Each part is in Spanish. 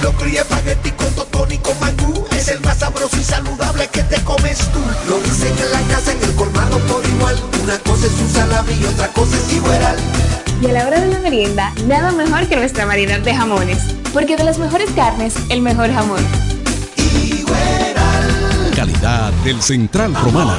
Un locro y espagueti con totón y con mangú Es el más sabroso y saludable que te comes tú Lo dicen en la casa, en el colmado por igual Una cosa es un salami y otra cosa es Iberal Y a la hora de la merienda, nada mejor que nuestra variedad de jamones. Porque de las mejores carnes, el mejor jamón. Calidad del Central Romana.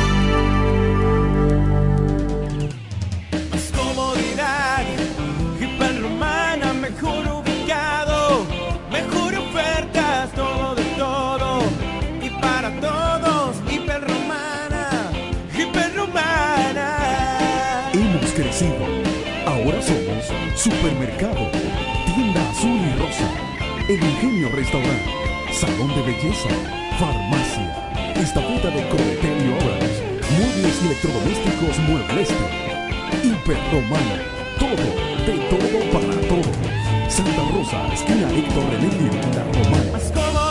Salón de belleza, farmacia, estafeta de cometer y obras, muebles y electrodomésticos muebleste, hiperromana, todo, de todo para todo. Santa Rosa, esquina Héctor René, la romana.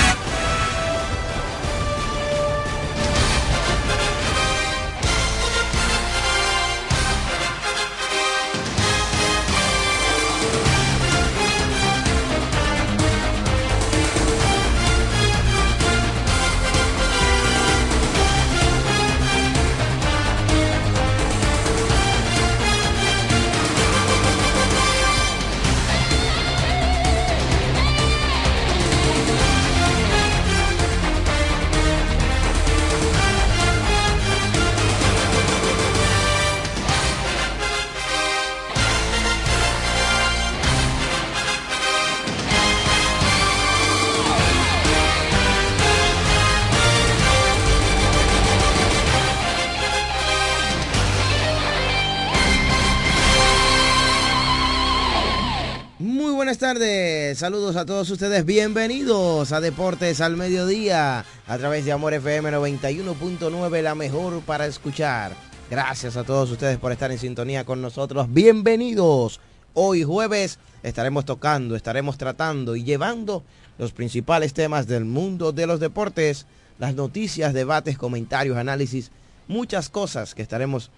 Saludos a todos ustedes, bienvenidos a Deportes al Mediodía a través de Amor FM 91.9, la mejor para escuchar. Gracias a todos ustedes por estar en sintonía con nosotros, bienvenidos. Hoy jueves estaremos tocando, estaremos tratando y llevando los principales temas del mundo de los deportes, las noticias, debates, comentarios, análisis, muchas cosas que estaremos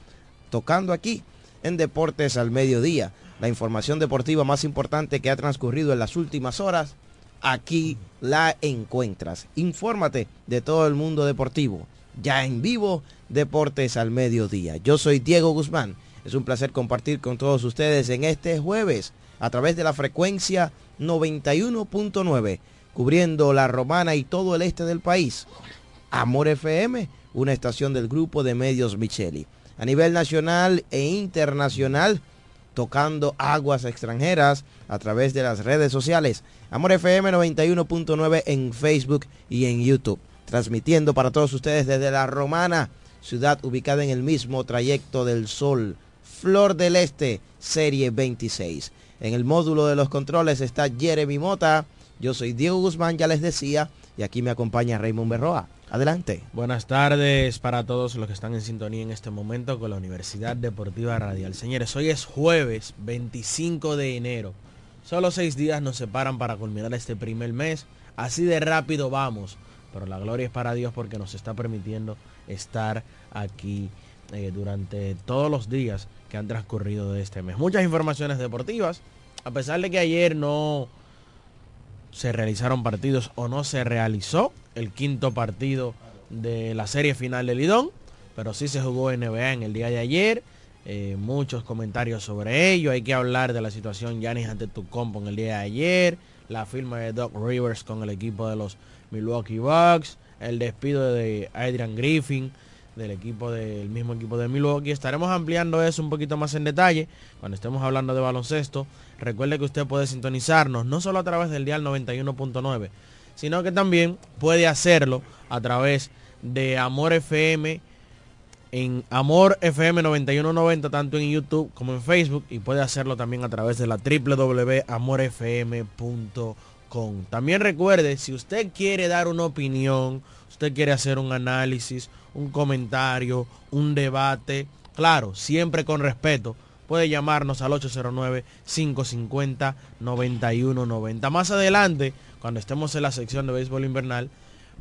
tocando aquí en Deportes al Mediodía. La información deportiva más importante que ha transcurrido en las últimas horas, aquí la encuentras. Infórmate de todo el mundo deportivo. Ya en vivo, Deportes al Mediodía. Yo soy Diego Guzmán. Es un placer compartir con todos ustedes en este jueves a través de la frecuencia 91.9, cubriendo la romana y todo el este del país. Amor FM, una estación del grupo de medios Micheli. A nivel nacional e internacional, tocando aguas extranjeras a través de las redes sociales. Amor FM 91.9 en Facebook y en YouTube. Transmitiendo para todos ustedes desde La Romana, ciudad ubicada en el mismo trayecto del Sol. Flor del Este, serie 26. En el módulo de los controles está Jeremy Mota. Yo soy Diego Guzmán, ya les decía, y aquí me acompaña Raymond Berroa. Adelante. Buenas tardes para todos los que están en sintonía en este momento con la Universidad Deportiva Radial. Señores, hoy es jueves 25 de enero. Solo seis días nos separan para culminar este primer mes. Así de rápido vamos. Pero la gloria es para Dios porque nos está permitiendo estar aquí eh, durante todos los días que han transcurrido de este mes. Muchas informaciones deportivas. A pesar de que ayer no se realizaron partidos o no se realizó el quinto partido de la serie final del Lidón, pero sí se jugó NBA en el día de ayer. Eh, muchos comentarios sobre ello. Hay que hablar de la situación Yanis ante tu compo en el día de ayer. La firma de Doc Rivers con el equipo de los Milwaukee Bucks. El despido de Adrian Griffin del equipo del mismo equipo de Milwaukee. Estaremos ampliando eso un poquito más en detalle cuando estemos hablando de baloncesto. Recuerde que usted puede sintonizarnos no solo a través del dial 91.9, sino que también puede hacerlo a través de Amor FM en Amor FM 9190 tanto en YouTube como en Facebook y puede hacerlo también a través de la www.amorfm.com. También recuerde, si usted quiere dar una opinión, usted quiere hacer un análisis, un comentario, un debate, claro, siempre con respeto, puede llamarnos al 809-550-9190. Más adelante, cuando estemos en la sección de béisbol invernal,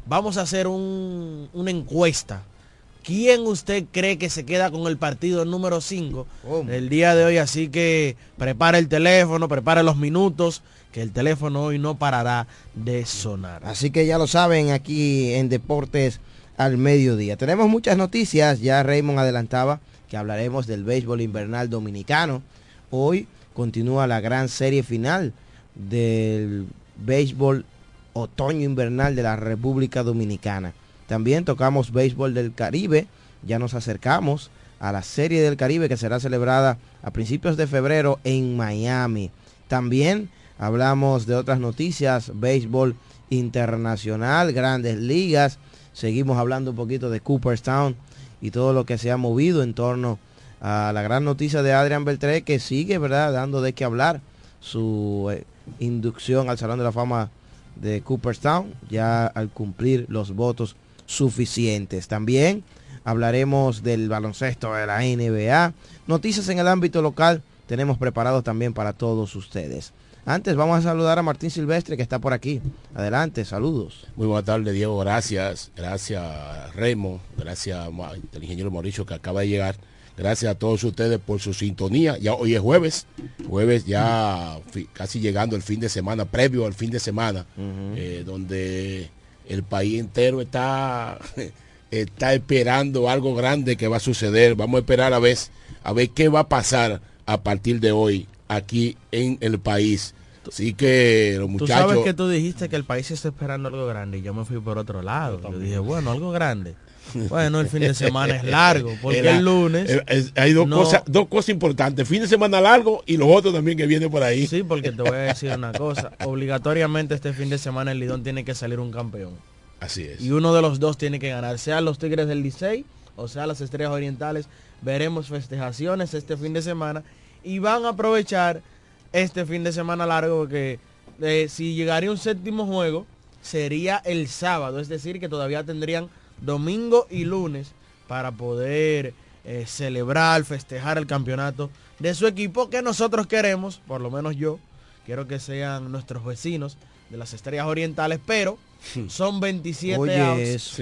vamos a hacer un, una encuesta. ¿Quién usted cree que se queda con el partido número 5 el día de hoy? Así que prepare el teléfono, prepare los minutos, que el teléfono hoy no parará de sonar. Así que ya lo saben aquí en Deportes al Mediodía. Tenemos muchas noticias, ya Raymond adelantaba que hablaremos del béisbol invernal dominicano. Hoy continúa la gran serie final del béisbol otoño invernal de la República Dominicana. También tocamos béisbol del Caribe, ya nos acercamos a la serie del Caribe que será celebrada a principios de febrero en Miami. También hablamos de otras noticias, béisbol internacional, grandes ligas. Seguimos hablando un poquito de Cooperstown y todo lo que se ha movido en torno a la gran noticia de Adrian Beltré que sigue, ¿verdad?, dando de qué hablar su eh, inducción al Salón de la Fama de Cooperstown, ya al cumplir los votos suficientes. También hablaremos del baloncesto de la NBA, noticias en el ámbito local tenemos preparados también para todos ustedes. Antes vamos a saludar a Martín Silvestre que está por aquí. Adelante, saludos. Muy buena tarde, Diego. Gracias. Gracias, Remo. Gracias al ingeniero Mauricio que acaba de llegar. Gracias a todos ustedes por su sintonía. Ya hoy es jueves, jueves ya casi llegando el fin de semana, previo al fin de semana, eh, donde el país entero está, está esperando algo grande que va a suceder. Vamos a esperar a ver, a ver qué va a pasar a partir de hoy aquí en el país. Así que los muchachos... Tú sabes que tú dijiste que el país está esperando algo grande y yo me fui por otro lado. Yo dije, bueno, algo grande. Bueno, el fin de semana es largo, porque el lunes... hay dos, cosas, dos cosas importantes, fin de semana largo y los otros también que viene por ahí. Sí, porque te voy a decir una cosa, obligatoriamente este fin de semana el Lidón tiene que salir un campeón. Así es. Y uno de los dos tiene que ganar, sea los Tigres del Licey o sea las Estrellas Orientales. Veremos festejaciones este fin de semana y van a aprovechar este fin de semana largo porque eh, si llegaría un séptimo juego sería el sábado, es decir que todavía tendrían domingo y lunes para poder eh, celebrar, festejar el campeonato de su equipo que nosotros queremos, por lo menos yo, quiero que sean nuestros vecinos de las estrellas orientales, pero son 27 oye outs.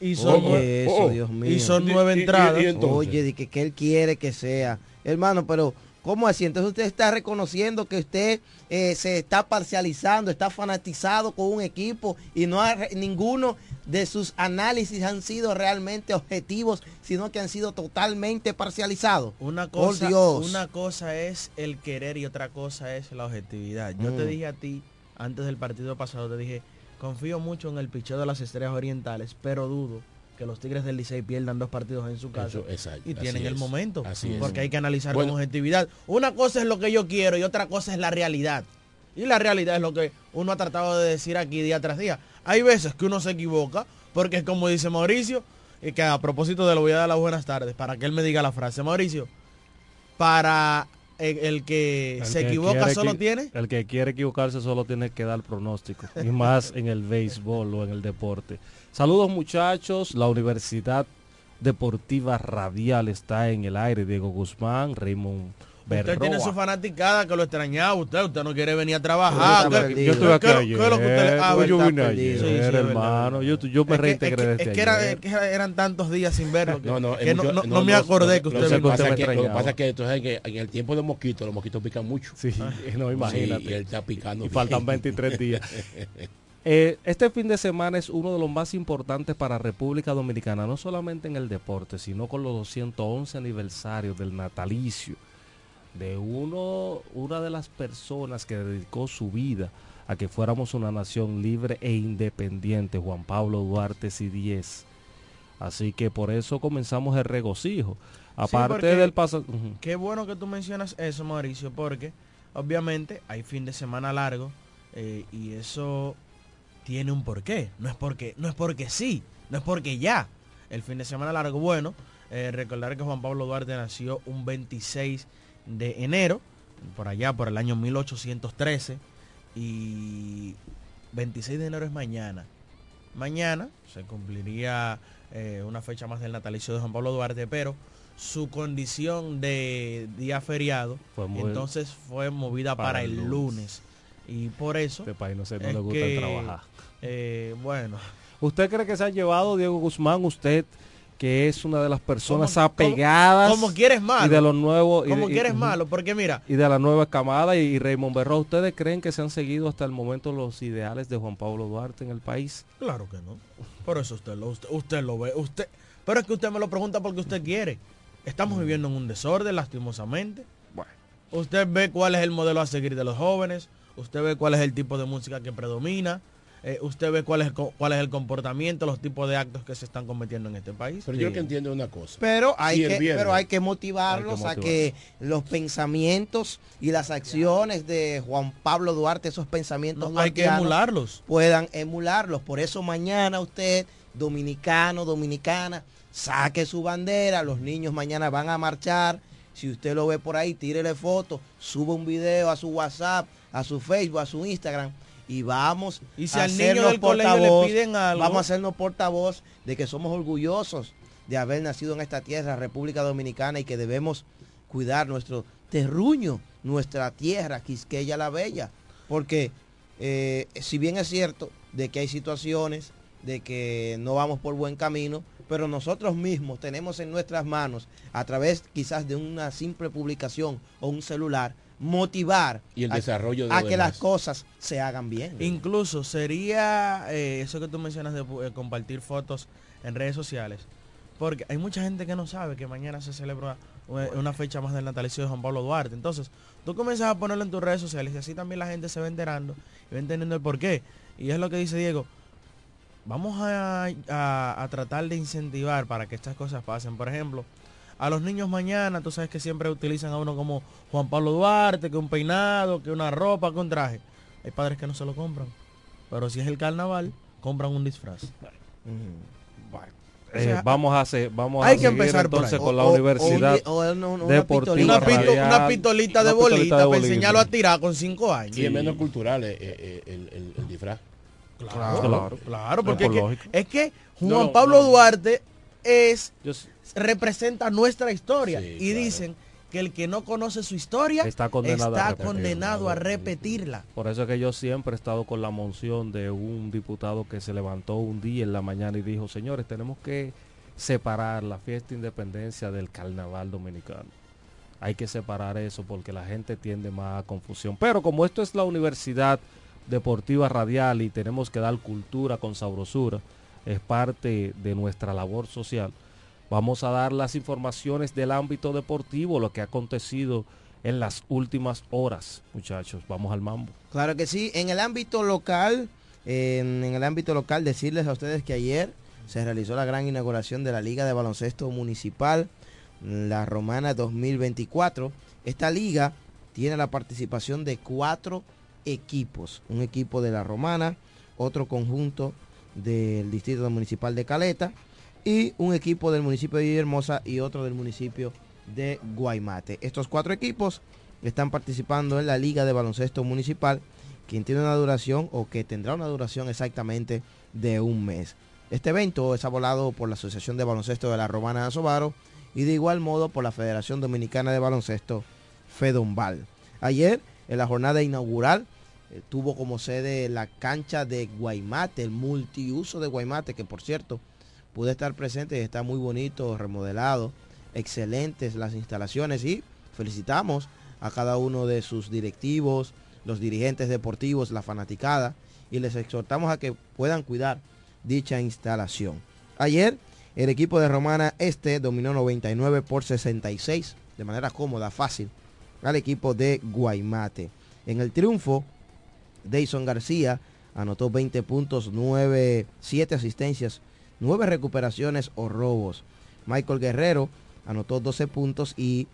y son, oye eso, oh. Dios mío. Y son nueve entradas. oye, de que, que él quiere que sea. Hermano, pero ¿Cómo así? Entonces usted está reconociendo que usted eh, se está parcializando, está fanatizado con un equipo y no ha, ninguno de sus análisis han sido realmente objetivos, sino que han sido totalmente parcializados. Una cosa, una cosa es el querer y otra cosa es la objetividad. Yo te mm. dije a ti, antes del partido pasado, te dije, confío mucho en el picheo de las estrellas orientales, pero dudo que los Tigres del Licey pierdan dos partidos en su casa Eso, exacto, y tienen el momento. así es. porque hay que analizar Bueno. con objetividad. Una cosa es lo que yo quiero y otra cosa es la realidad. Y la realidad es lo que uno ha tratado de decir aquí día tras día. Hay veces que uno se equivoca, porque es como dice Mauricio, y que a propósito de lo voy a dar las buenas tardes, para que él me diga la frase. Mauricio, para el, el que El se que equivoca quiere solo tiene El que quiere equivocarse solo tiene que dar pronóstico. y más en el béisbol o en el deporte. Saludos muchachos. La Universidad Deportiva Radial está en el aire. Diego Guzmán, Raymond Usted Berroa. tiene su fanaticada que lo extrañaba usted, usted no quiere venir a trabajar. Yo ¿Qué- estoy- yo estuve aquí qué- ayer. qué es lo que usted le- ah, Yo verdad, vine perdido. ayer, Sí, sí, es verdad. hermano. Yo, yo me reintegré es que- desde es que, era- ayer. es que eran tantos días sin verlo que, No, no, que no, mucho- no- no me lo- acordé lo- que lo usted que pasa que- Lo que pasa es que entonces en, que en el tiempo de mosquitos, los mosquitos pican mucho. Sí, no, imagínate. Sí, y él está picando. Y bien. faltan 23 días. Eh, este fin de semana es uno de los más importantes para República Dominicana, no solamente en el deporte, sino con los 211 aniversarios del natalicio de uno, una de las personas que dedicó su vida a que fuéramos una nación libre e independiente, Juan Pablo Duarte Sidies. Así que por eso comenzamos el regocijo. Aparte del pasado... Qué bueno que tú mencionas eso, Mauricio, porque obviamente hay fin de semana largo eh, y eso tiene un porqué. No es porque, no es porque sí, no es porque ya. El fin de semana largo, bueno, eh, recordar que Juan Pablo Duarte nació un 26 de enero, por allá, por el año 1813, y 26 de enero es mañana. Mañana se cumpliría eh, una fecha más del natalicio de Juan Pablo Duarte, pero su condición de día feriado Fue entonces fue movida para, el lunes. Y por eso Este país no, sé, no es le gusta que, trabajar. eh, bueno, ¿Usted cree que se ha llevado Diego Guzmán, usted que es una de las personas Como- apegadas como quieres malo. y de los nuevos y como de- y- quieres ujú, malo, porque mira, y de la nueva camada y, y Raymond Berro, ¿ustedes creen que se han seguido hasta el momento los ideales de Juan Pablo Duarte en el país? Claro que no. Por eso usted lo, usted, usted lo ve. Usted, pero es que usted me lo pregunta porque usted quiere. Estamos viviendo en un desorden, lastimosamente. Usted ve cuál es el modelo a seguir de los jóvenes. Usted ve cuál es el tipo de música que predomina. Eh, usted ve cuál es, cuál es el comportamiento, los tipos de actos que se están cometiendo en este país. Pero yo que entiendo una cosa. Pero hay, Si que, viernes- pero hay que motivarlos Hay que a que los pensamientos y las acciones de Juan Pablo Duarte, esos pensamientos No, hay que emularlos. puedan emularlos. Por eso mañana usted, dominicano, dominicana, saque su bandera, los niños mañana van a marchar. Si usted lo ve por ahí, tírele foto, sube un video a su WhatsApp, a su Facebook, a su Instagram y vamos Y si a al niño hacernos del colegio le portavoz, piden algo- vamos a hacernos portavoz de que somos orgullosos de haber nacido en esta tierra, República Dominicana, y que debemos cuidar nuestro terruño, nuestra tierra, Quisqueya la Bella. Porque eh, si bien es cierto de que hay situaciones de que no vamos por buen camino, pero nosotros mismos tenemos en nuestras manos, a través quizás de una simple publicación o un celular, motivar Y el a- desarrollo de a que las cosas se hagan bien. Incluso sería eh, eso que tú mencionas de eh, compartir fotos en redes sociales. Porque hay mucha gente que no sabe que mañana se celebra una, una fecha más del natalicio de Juan Pablo Duarte. Entonces, tú comienzas a ponerlo en tus redes sociales y así también la gente se va enterando y va entendiendo el porqué. Y es lo que dice Diego. Vamos a, a- a tratar de incentivar para que estas cosas pasen. Por ejemplo, a los niños mañana, tú sabes que siempre utilizan a uno como Juan Pablo Duarte, que un peinado, que una ropa, que un traje. Hay padres que no se lo compran. Pero si es el carnaval, compran un disfraz. Eh, O sea, vamos a hacer, vamos hay a que seguir empezar por entonces con la O- o- universidad o un- o una- deportiva pistolita. Una pito- radial, una pistolita de una pistolita bolita para enseñarlo a tirar con cinco años. Y es menos cultural eh, eh, el, el- el disfraz. Claro, Claro. claro, porque es que, Ecológico. es que Juan No, no, Pablo no. Duarte es Yo- representa nuestra historia Sí, y claro. dicen que el que no conoce su historia Está condenado a está repetirla. condenado a repetirla. Por eso es que yo siempre he estado con la moción de un diputado que se levantó un día en la mañana y dijo, señores, tenemos que separar la fiesta de independencia del carnaval dominicano. Hay que separar eso porque la gente tiende más a confusión. Pero como esto es la Universidad Deportiva Radial y tenemos que dar cultura con sabrosura, es parte de nuestra labor social. Vamos a dar las informaciones del ámbito deportivo, lo que ha acontecido en las últimas horas, muchachos. Vamos al mambo. Claro que sí. En el ámbito local, en, el ámbito local, decirles a ustedes que ayer se realizó la gran inauguración de la Liga de Baloncesto Municipal, la Romana 2024. Esta liga tiene la participación de cuatro equipos. Un equipo de la Romana, otro conjunto del Distrito Municipal de Caleta y un equipo del municipio de Villahermosa y otro del municipio de Guaymate. Estos cuatro equipos están participando en la Liga de Baloncesto Municipal, quien tiene una duración o que tendrá una duración exactamente de un mes. Este evento es abolado por la Asociación de Baloncesto de la Romana de Asobaro y de igual modo por la Federación Dominicana de Baloncesto Fedombal. Ayer, en la jornada inaugural, eh, tuvo como sede la cancha de Guaymate, el multiuso de Guaymate, que por cierto pude estar presente y está muy bonito, remodelado, excelentes las instalaciones y felicitamos a cada uno de sus directivos, los dirigentes deportivos, la fanaticada y les exhortamos a que puedan cuidar dicha instalación. Ayer el equipo de Romana Este dominó 99 por 66 de manera cómoda, fácil al equipo de Guaymate. En el triunfo, Dayson García anotó 20 puntos, 9, 7 asistencias, 9 recuperaciones o robos. Michael Guerrero anotó 12 puntos y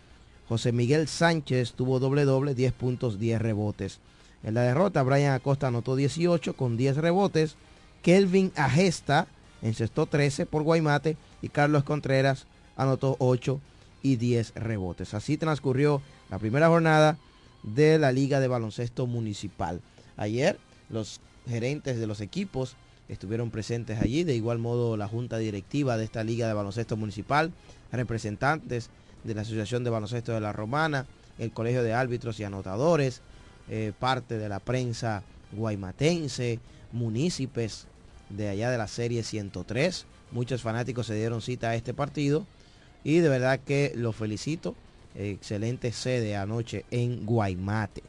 José Miguel Sánchez tuvo doble doble, 10 puntos, 10 rebotes. En la derrota, Brian Acosta anotó 18 con 10 rebotes. Kelvin Agesta encestó 13 por Guaymate y Carlos Contreras anotó 8 y 10 rebotes. Así transcurrió la primera jornada de la Liga de Baloncesto Municipal. Ayer los gerentes de los equipos estuvieron presentes allí, de igual modo la junta directiva de esta Liga de Baloncesto Municipal, representantes de la Asociación de Baloncesto de la Romana, el Colegio de Árbitros y Anotadores, eh, parte de la prensa guaymatense, municipios de allá de la serie 103. Muchos fanáticos se dieron cita a este partido y de verdad que los felicito. Excelente sede anoche en Guaymate.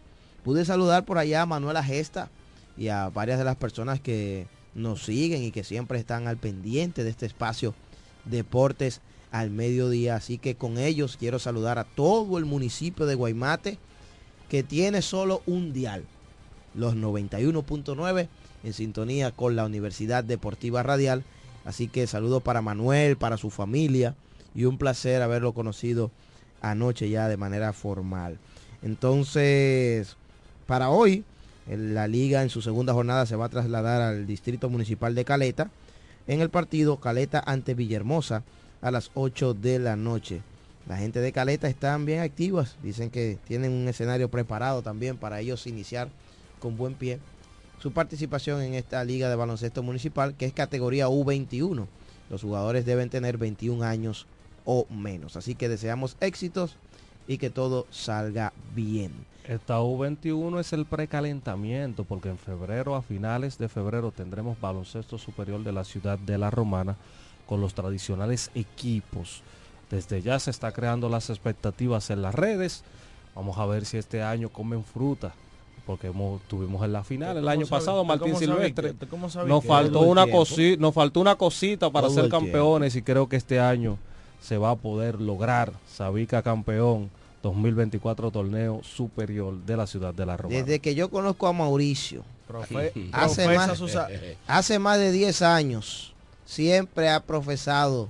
Pude saludar por allá a Manuela Gesta y a varias de las personas que nos siguen y que siempre están al pendiente de este espacio Deportes al mediodía. Así que con ellos quiero saludar a todo el municipio de Guaymate que tiene solo un dial, los 91.9 en sintonía con la Universidad Deportiva Radial. Así que saludos para Manuel, para su familia y un placer haberlo conocido anoche ya de manera formal. Entonces, para hoy, la liga en su segunda jornada se va a trasladar al Distrito Municipal de Caleta en el partido Caleta ante Villahermosa a las 8 de la noche. La gente de Caleta están bien activas, dicen que tienen un escenario preparado también para ellos iniciar con buen pie su participación en esta liga de baloncesto municipal que es categoría U21. Los jugadores deben tener 21 años o menos. Así que deseamos éxitos y que todo salga bien. Esta U21 es el precalentamiento porque en febrero, a finales de febrero, tendremos baloncesto superior de la ciudad de La Romana con los tradicionales equipos. Desde ya se está creando las expectativas en las redes. Vamos a ver si este año comen fruta porque hemos, tuvimos en la final el año pasado Martín Silvestre. Nos faltó una cosita, nos faltó una cosita para ser campeones y creo que este año se va a poder lograr Sabica campeón 2024 torneo superior de la ciudad de la Roma. Desde que yo conozco a Mauricio, hace, más, hace más de 10 años, siempre ha profesado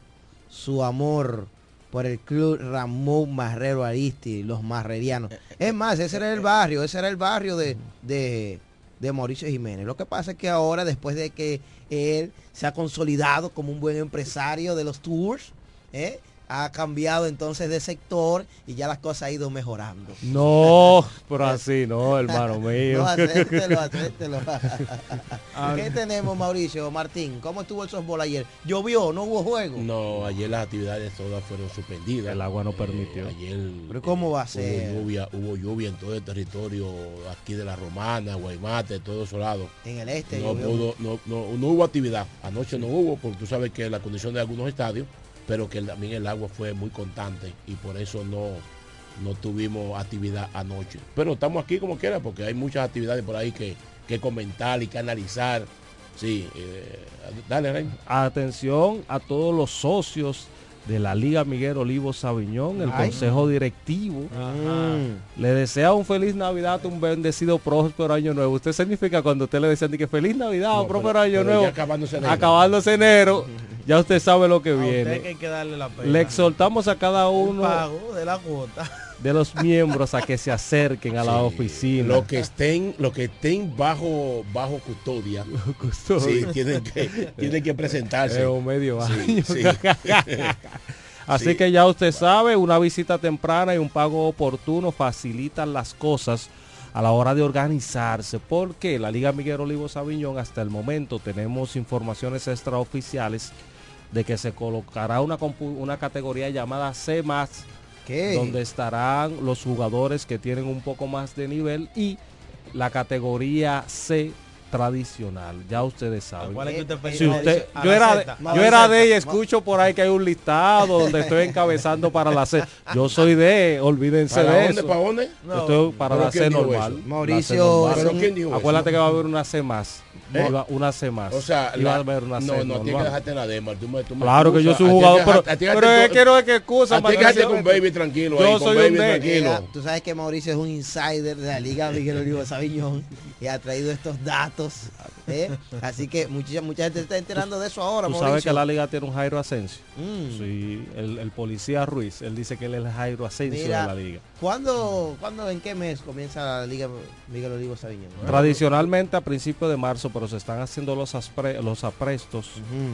su amor por el club Ramón Marrero Aristi, los marrerianos. Es más, ese era el barrio, ese era el barrio de, de, de Mauricio Jiménez. Lo que pasa es que ahora, después de que él se ha consolidado como un buen empresario de los tours, ¿eh? Ha cambiado entonces de sector y ya las cosas han ido mejorando. No, pero así no, hermano mío. No, acéptelo, acéptelo. ¿Qué tenemos, Mauricio, Martín? ¿Cómo estuvo el softball ayer? ¿Llovió? ¿No hubo juego? No, ayer las actividades todas fueron suspendidas. El agua no permitió. ayer, ¿Pero cómo va a ser? Hubo lluvia, hubo lluvia en todo el territorio aquí de la Romana, Guaymate, todos esos lados. En el este. No, pudo, no, no, no hubo actividad. Anoche no hubo, porque tú sabes que la condición de algunos estadios pero que también el agua fue muy constante y por eso no, no tuvimos actividad anoche. Pero estamos aquí como quiera porque hay muchas actividades por ahí que, que comentar y que analizar. Sí, eh, dale, Rey. Atención a todos los socios de la Liga Miguel Olivo Sabiñón, el Ay. consejo directivo. Mm. Le desea un feliz Navidad, un bendecido próspero año nuevo. Usted significa cuando usted le decía que feliz Navidad, No, próspero pero- año pero nuevo. acabándose enero. Acabándose enero. Ya usted sabe lo que A usted viene. que hay que darle la pena. Le exhortamos a cada El uno pago de la cuota. De los miembros a que se acerquen a la oficina. Los que estén, los que estén bajo, bajo custodia, sí, tienen que, tienen que presentarse. Es un medio año. sí. Así Sí. que ya usted sabe, una visita temprana y un pago oportuno facilitan las cosas a la hora de organizarse, porque la Liga Miguel Olivo Sabiñón hasta el momento tenemos informaciones extraoficiales de que se colocará una, una categoría llamada C Donde estarán los jugadores que tienen un poco más de nivel y la categoría C tradicional. Ya ustedes saben. cuál es que usted Si usted- yo era, de- yo era de y escucho por ahí que hay un listado donde estoy encabezando para la C. Yo soy de, olvídense ¿Para de dónde, eso. para dónde? Yo estoy para ¿Pero la C normal. eso? La C Mauricio. Acuérdate que va a haber una C más. ¿Eh? Iba- Una C más. O sea, Iba la- a haber una C no, no, tienes que dejarte en la demo. Tú me, tú me Claro que yo soy un jugador, pero, pero es que no es que excusa, A ti que dejarte con baby tranquilo. Yo ahí, con soy baby un tranquilo. Mira, tú sabes que Mauricio es un insider de la Liga Miguel Olivo Sabiñón ha traído estos datos. ¿eh? Así que mucha, mucha gente se está enterando de eso ahora, Tú Mauricio. sabes que la liga tiene un Jairo Asensio. Mm. Sí, el, el policía Ruiz, él dice que él es el Jairo Asensio Mira, de la liga. ¿cuándo, ¿cuándo, en qué mes comienza la Liga Miguel Olivo Sabiñón? Tradicionalmente a principios de marzo, pero se están haciendo los, aspre- los aprestos.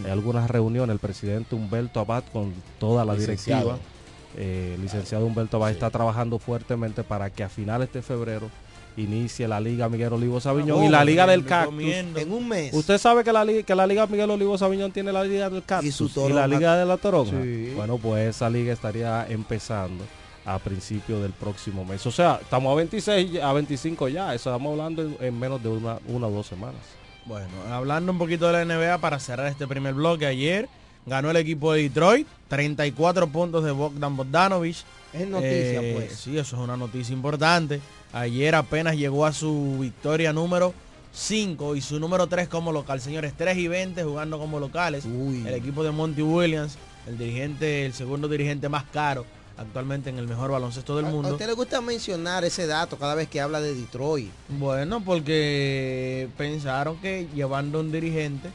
Hay algunas reuniones, el presidente Humberto Abad con toda la Licenciado. directiva. eh, licenciado Humberto Abad está trabajando fuertemente para que a finales de febrero inicie la Liga Miguel Olivo Sabiñón y la Liga del Cactus. comiendo. En un mes. Usted sabe que la, liga, que la Liga Miguel Olivo Sabiñón tiene la Liga del Cactus y, su la toronja. Liga de la Toronja. Sí. Bueno, pues esa liga estaría empezando a principios del próximo mes. O sea, estamos a 26, ya- a 25 ya. Eso estamos hablando en, en menos de una, una o dos semanas. Bueno, hablando un poquito de la NBA para cerrar este primer bloque, ayer ganó el equipo de Detroit, 34 puntos de Bogdan Bogdanovich. Es noticia, Eh, pues. Sí, eso es una noticia importante. Ayer apenas llegó a su victoria número 5 y su número 3 como local. Señores, 3 y 20 jugando como locales. Uy. El equipo de Monty Williams, el dirigente, el segundo dirigente más caro actualmente en el mejor baloncesto del ¿A- ¿A mundo. usted le gusta mencionar ese dato cada vez que habla de Detroit? Bueno, porque pensaron que llevando un dirigente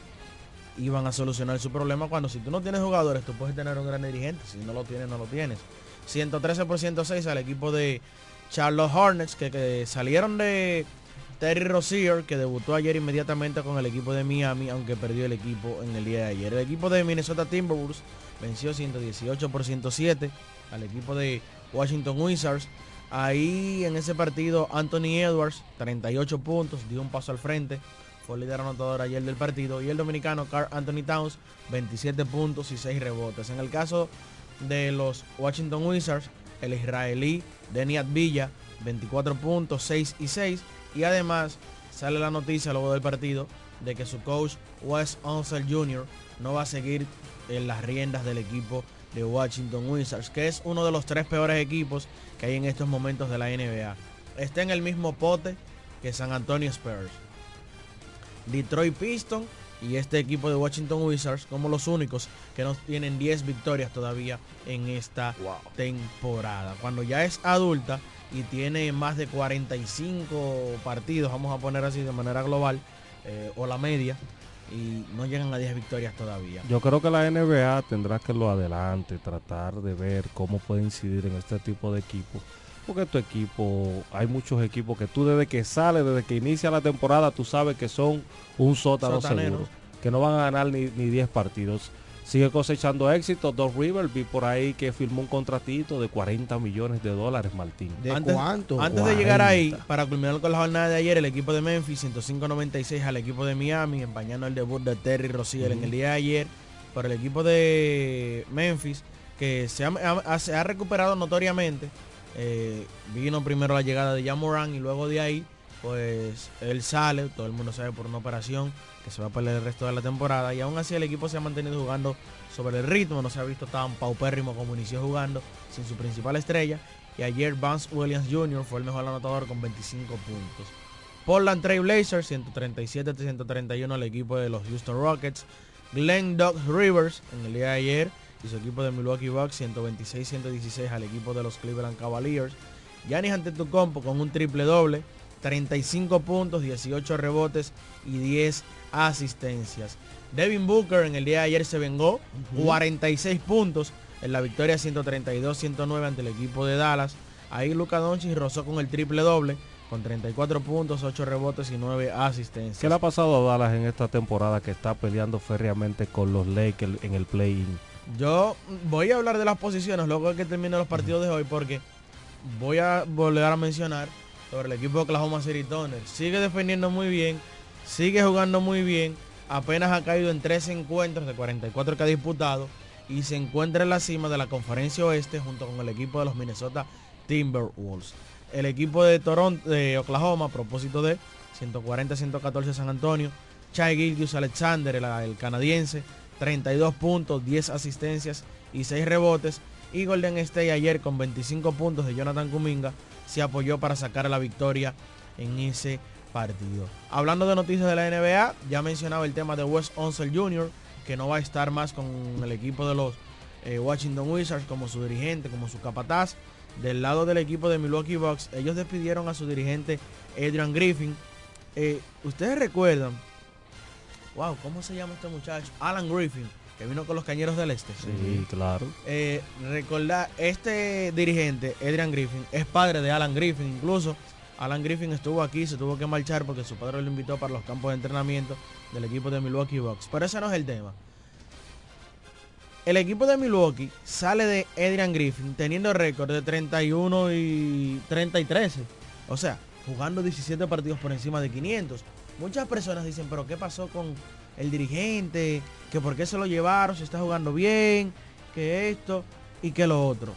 iban a solucionar su problema cuando si tú no tienes jugadores, tú puedes tener un gran dirigente. Si no lo tienes, no lo tienes. 113 por 106 al equipo de Charlotte Hornets, que, salieron de Terry Rozier, que debutó ayer inmediatamente con el equipo de Miami, aunque perdió el equipo en el día de ayer. El equipo de Minnesota Timberwolves venció 118 por 107 al equipo de Washington Wizards. Ahí en ese partido Anthony Edwards, 38 puntos, dio un paso al frente. Fue el líder anotador ayer del partido. Y el dominicano Carl Anthony Towns, 27 puntos y 6 rebotes. En el caso de los Washington Wizards, el israelí Deniat Villa, 24 puntos, 6 y 6. Y además sale la noticia luego del partido de que su coach Wes Unseld Jr. no va a seguir en las riendas del equipo de Washington Wizards, que es uno de los tres peores equipos que hay en estos momentos de la NBA. Está en el mismo pote que San Antonio Spurs. Detroit Pistons y este equipo de Washington Wizards como los únicos que no tienen 10 victorias todavía en esta temporada. Cuando ya es adulta y tiene más de 45 partidos, vamos a poner así de manera global, eh, o la media, y no llegan a 10 victorias todavía. Yo creo que la NBA tendrá que lo adelante, tratar de ver cómo puede incidir en este tipo de equipos. Porque tu equipo, hay muchos equipos que tú desde que sale, desde que inicia la temporada, tú sabes que son un sótano seguro. Que no van a ganar ni, ni 10 partidos. Sigue cosechando éxito. Dos Rivers, vi por ahí que firmó un contratito de 40 millones de dólares, Martín. antes, Antes de llegar ahí, para culminar con la jornada de ayer, el equipo de Memphis 105-96 al equipo de Miami, empañando el debut de Terry Rozier en el día de ayer. Por el equipo de Memphis, que se ha, ha- se ha recuperado notoriamente. Eh, vino primero la llegada de Jamoran y luego de ahí, pues él sale, todo el mundo sabe por una operación que se va a perder el resto de la temporada. Y aún así el equipo se ha mantenido jugando sobre el ritmo, no se ha visto tan paupérrimo como inició jugando sin su principal estrella. Y ayer Vance Williams Jr. fue el mejor anotador con 25 puntos. Portland Trail Blazers 137-131 al equipo de los Houston Rockets. Glenn Doug Rivers en el día de ayer y su equipo de Milwaukee Bucks 126-116 al equipo de los Cleveland Cavaliers. Giannis Antetokounmpo con un triple doble, 35 puntos, 18 rebotes y 10 asistencias. Devin Booker en el día de ayer se vengó, 46 puntos en la victoria 132-109 ante el equipo de Dallas. Ahí Luka Doncic rozó con el triple doble, con 34 puntos, 8 rebotes y 9 asistencias. ¿Qué le ha pasado a Dallas en esta temporada que está peleando férreamente con los Lakers en el play-in? Yo voy a hablar de las posiciones luego que termine los partidos de hoy porque voy a volver a mencionar sobre el equipo de Oklahoma City Thunder. Sigue defendiendo muy bien, sigue jugando muy bien, apenas ha caído en 13 encuentros de 44 que ha disputado y se encuentra en la cima de la conferencia oeste junto con el equipo de los Minnesota Timberwolves. El equipo de Toronto, de Oklahoma, a propósito de 140-114 San Antonio, Chai Gilgius Alexander, el canadiense, 32 puntos, 10 asistencias y 6 rebotes. Y Golden State ayer con 25 puntos de Jonathan Kuminga se apoyó para sacar la victoria en ese partido. Hablando de noticias de la NBA, ya mencionaba el tema de Wes Unseld Jr., que no va a estar más con el equipo de los eh, Washington Wizards como su dirigente, como su capataz. Del lado del equipo de Milwaukee Bucks, ellos despidieron a su dirigente Adrian Griffin. Eh, Ustedes recuerdan, wow, ¿cómo se llama este muchacho? Alan Griffin, que vino con los Cañeros del Este. Sí, claro. Eh, recordar, este dirigente, Adrian Griffin, es padre de Alan Griffin. Incluso Alan Griffin estuvo aquí, se tuvo que marchar porque su padre lo invitó para los campos de entrenamiento del equipo de Milwaukee Bucks. Pero ese no es el tema. El equipo de Milwaukee sale de Adrian Griffin teniendo récord de 31 y 30 y 13. O sea, jugando 17 partidos por encima de 500. Muchas personas dicen, pero ¿qué pasó con el dirigente? Que por qué se lo llevaron, se está jugando bien, que esto y que lo otro.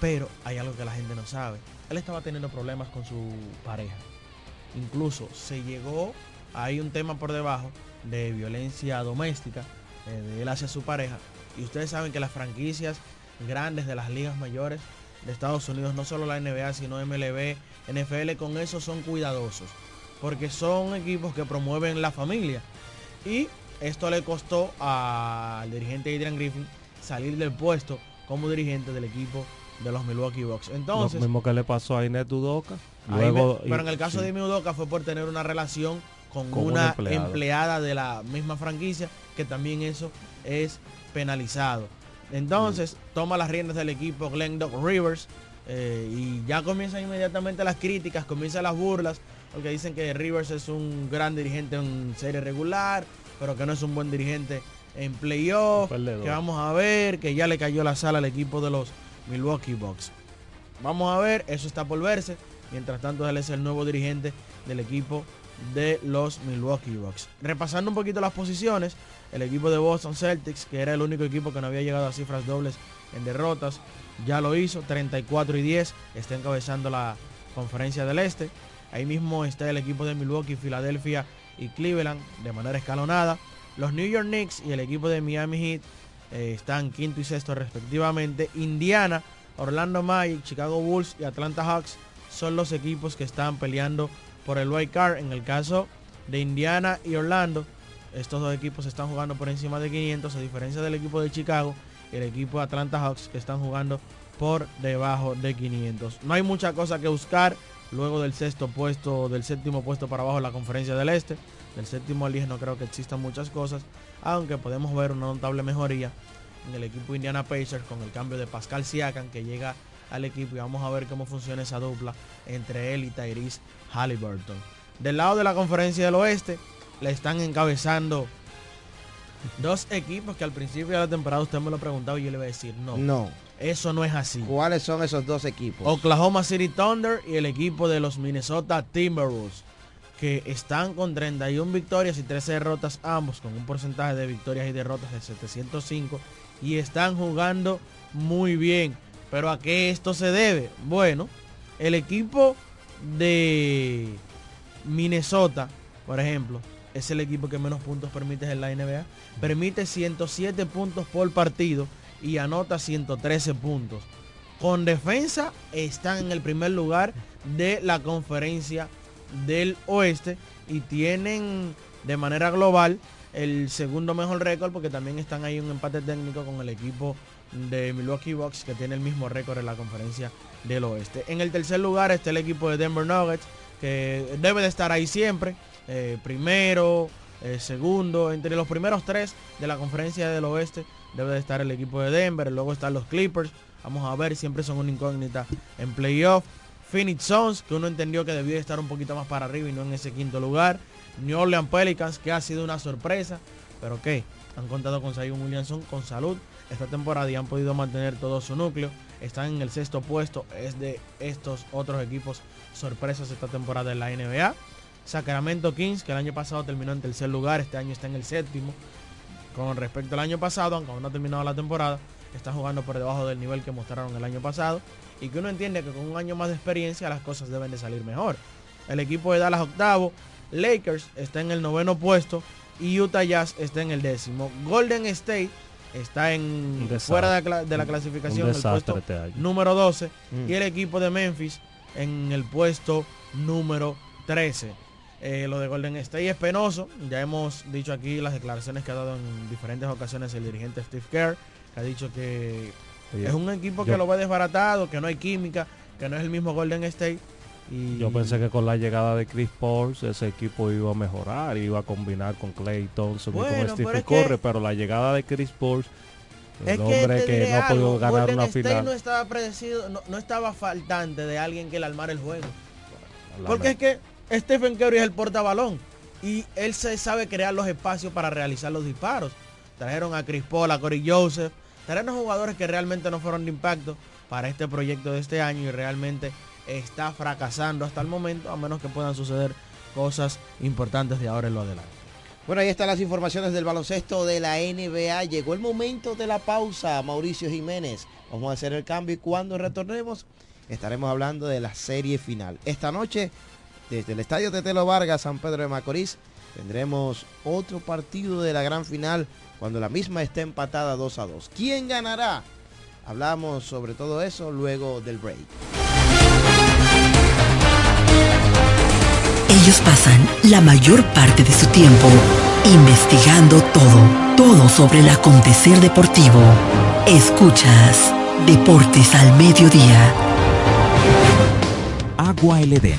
Pero hay algo que la gente no sabe. Él estaba teniendo problemas con su pareja. Incluso se llegó, hay un tema por debajo de violencia doméstica eh, de él hacia su pareja. Y ustedes saben que las franquicias grandes de las ligas mayores de Estados Unidos, no solo la NBA, sino MLB, NFL, con eso son cuidadosos. Porque son equipos que promueven la familia. Y esto le costó al dirigente Adrian Griffin salir del puesto como dirigente del equipo de los Milwaukee Bucks. Entonces, Lo mismo que le pasó a Inet Udoka. Ahí Luego, me- pero en el caso sí. de Imi Udoka fue por tener una relación con, Con un una empleada de la misma franquicia, que también eso es penalizado. Entonces, toma las riendas del equipo Glenn Doc Rivers eh, y ya comienzan inmediatamente las críticas, comienzan las burlas, porque dicen que Rivers es un gran dirigente en serie regular, pero que no es un buen dirigente en playoff, que vamos a ver, que ya le cayó la sala al equipo de los Milwaukee Bucks. Vamos a ver, eso está por verse. Mientras tanto, él es el nuevo dirigente del equipo de los Milwaukee Bucks. Repasando un poquito las posiciones, el equipo de Boston Celtics, que era el único equipo que no había llegado a cifras dobles en derrotas, ya lo hizo, 34 y 10, está encabezando la conferencia del Este. Ahí mismo está el equipo de Milwaukee, Filadelfia y Cleveland de manera escalonada. Los New York Knicks y el equipo de Miami Heat eh, están quinto y sexto respectivamente. Indiana, Orlando Magic, Chicago Bulls y Atlanta Hawks son los equipos que están peleando por el wild card. En el caso de Indiana y Orlando, estos dos equipos están jugando por encima de 500, a diferencia del equipo de Chicago y el equipo de Atlanta Hawks que están jugando por debajo de 500. No hay mucha cosa que buscar luego del sexto puesto, del séptimo puesto para abajo la conferencia del este. Del séptimo al 10 no creo que existan muchas cosas, aunque podemos ver una notable mejoría en el equipo Indiana Pacers con el cambio de Pascal Siakam que llega al equipo y vamos a ver cómo funciona esa dupla entre él y Tyrese Halliburton. Del lado de la conferencia del oeste le están encabezando dos equipos que al principio de la temporada usted me lo preguntaba y yo le iba a decir no. No. Eso no es así. ¿Cuáles son esos dos equipos? Oklahoma City Thunder y el equipo de los Minnesota Timberwolves, que están con 31 victorias y 13 derrotas ambos, con un porcentaje de victorias y derrotas de 705, y están jugando muy bien. Pero ¿a qué esto se debe? Bueno, el equipo de Minnesota, por ejemplo, es el equipo que menos puntos permite en la NBA. Permite 107 puntos por partido y anota 113 puntos. Con defensa están en el primer lugar de la conferencia del oeste y tienen de manera global el segundo mejor récord porque también están ahí un empate técnico con el equipo de Milwaukee Bucks que tiene el mismo récord en la conferencia del oeste. En el tercer lugar está el equipo de Denver Nuggets que debe de estar ahí siempre. eh, primero, Eh, segundo, entre los primeros tres de la conferencia del oeste debe de estar el equipo de Denver, luego están los Clippers. Vamos a ver, siempre son una incógnita en playoff. Phoenix Suns, que uno entendió que debía estar un poquito más para arriba y no en ese quinto lugar. New Orleans Pelicans, que ha sido una sorpresa, pero que han contado con Zion Williamson con salud esta temporada y han podido mantener todo su núcleo. Están en el sexto puesto, es de estos otros equipos sorpresas esta temporada en la NBA. Sacramento Kings, que el año pasado terminó en tercer lugar, este año está en el séptimo. Con respecto al año pasado, aunque aún no ha terminado la temporada, está jugando por debajo del nivel que mostraron el año pasado. Y que uno entiende que con un año más de experiencia las cosas deben de salir mejor. El equipo de Dallas octavo, Lakers está en el noveno puesto y Utah Jazz está en el décimo. Golden State está en fuera de la, de la clasificación en el puesto este número 12 Mm. y el equipo de Memphis en el puesto número 13. Eh, lo de Golden State es penoso. Ya hemos dicho aquí las declaraciones que ha dado en diferentes ocasiones el dirigente Steve Kerr, que ha dicho que Oye, es un equipo que lo ve desbaratado, que no hay química, que no es el mismo Golden State. Y Yo pensé que con la llegada de Chris Paul ese equipo iba a mejorar, iba a combinar con Clay Thompson y con pero es que- Curry, pero la llegada de Chris Paul, el Es hombre que, no ha podido ganar Golden una State final. no estaba predecido, no, no estaba faltante de alguien que le armara el juego. Porque es que Stephen Curry es el portabalón y él se sabe crear los espacios para realizar los disparos. Trajeron a Chris Paul, a Corey Joseph, trajeron jugadores que realmente no fueron de impacto para este proyecto de este año y realmente está fracasando hasta el momento, a menos que puedan suceder cosas importantes de ahora en lo adelante. Bueno, ahí están las informaciones del baloncesto de la NBA. Llegó el momento de la pausa, Mauricio Jiménez. Vamos a hacer el cambio y cuando retornemos estaremos hablando de la serie final. Esta noche, desde el Estadio Tetelo Vargas, San Pedro de Macorís, tendremos otro partido de la gran final cuando la misma esté empatada 2 a 2. ¿Quién ganará? Hablamos sobre todo eso luego del break. Ellos pasan la mayor parte de su tiempo investigando todo, todo sobre el acontecer deportivo. Escuchas Deportes al Mediodía. Agua El Edén,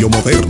Revolucionario Moderno,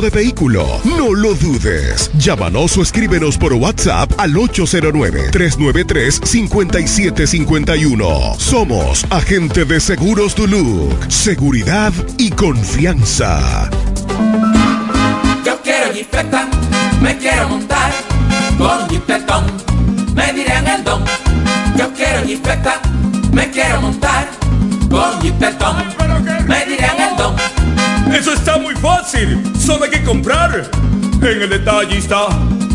de vehículo, no lo dudes. Llámanos o escríbenos por WhatsApp al 809-393-5751. Somos Agente de Seguros Duluc. Seguridad y confianza. Yo quiero jipeta, me quiero montar con jipetón, me dirán el don. Yo quiero jipeta, me quiero montar con jipetón, Está muy fácil, solo hay que comprar. En el detallista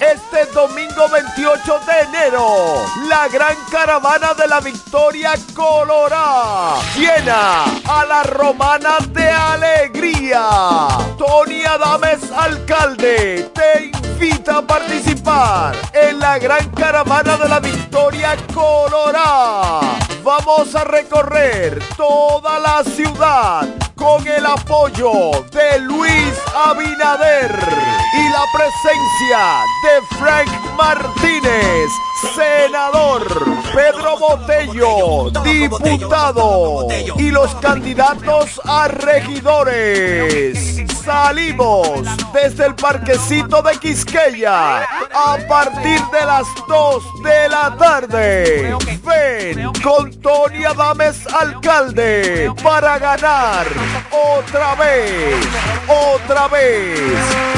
Este domingo 28 de enero, la gran caravana de la victoria colorá llena a la romana de alegría. Tony Adames, alcalde, te invita a participar en la gran caravana de la victoria colorá. Vamos a recorrer toda la ciudad con el apoyo de Luis Abinader y la presencia de Frank Martínez, senador, Pedro Botello, diputado y los candidatos a regidores. Salimos desde el parquecito de Quisqueya a partir de las 2 de la tarde. Ven con Tony Adames, alcalde, para ganar otra vez, otra vez.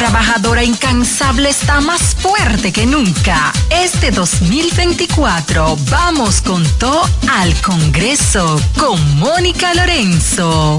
Trabajadora incansable está más fuerte que nunca. Este 2024 vamos con todo al Congreso con Mónica Lorenzo.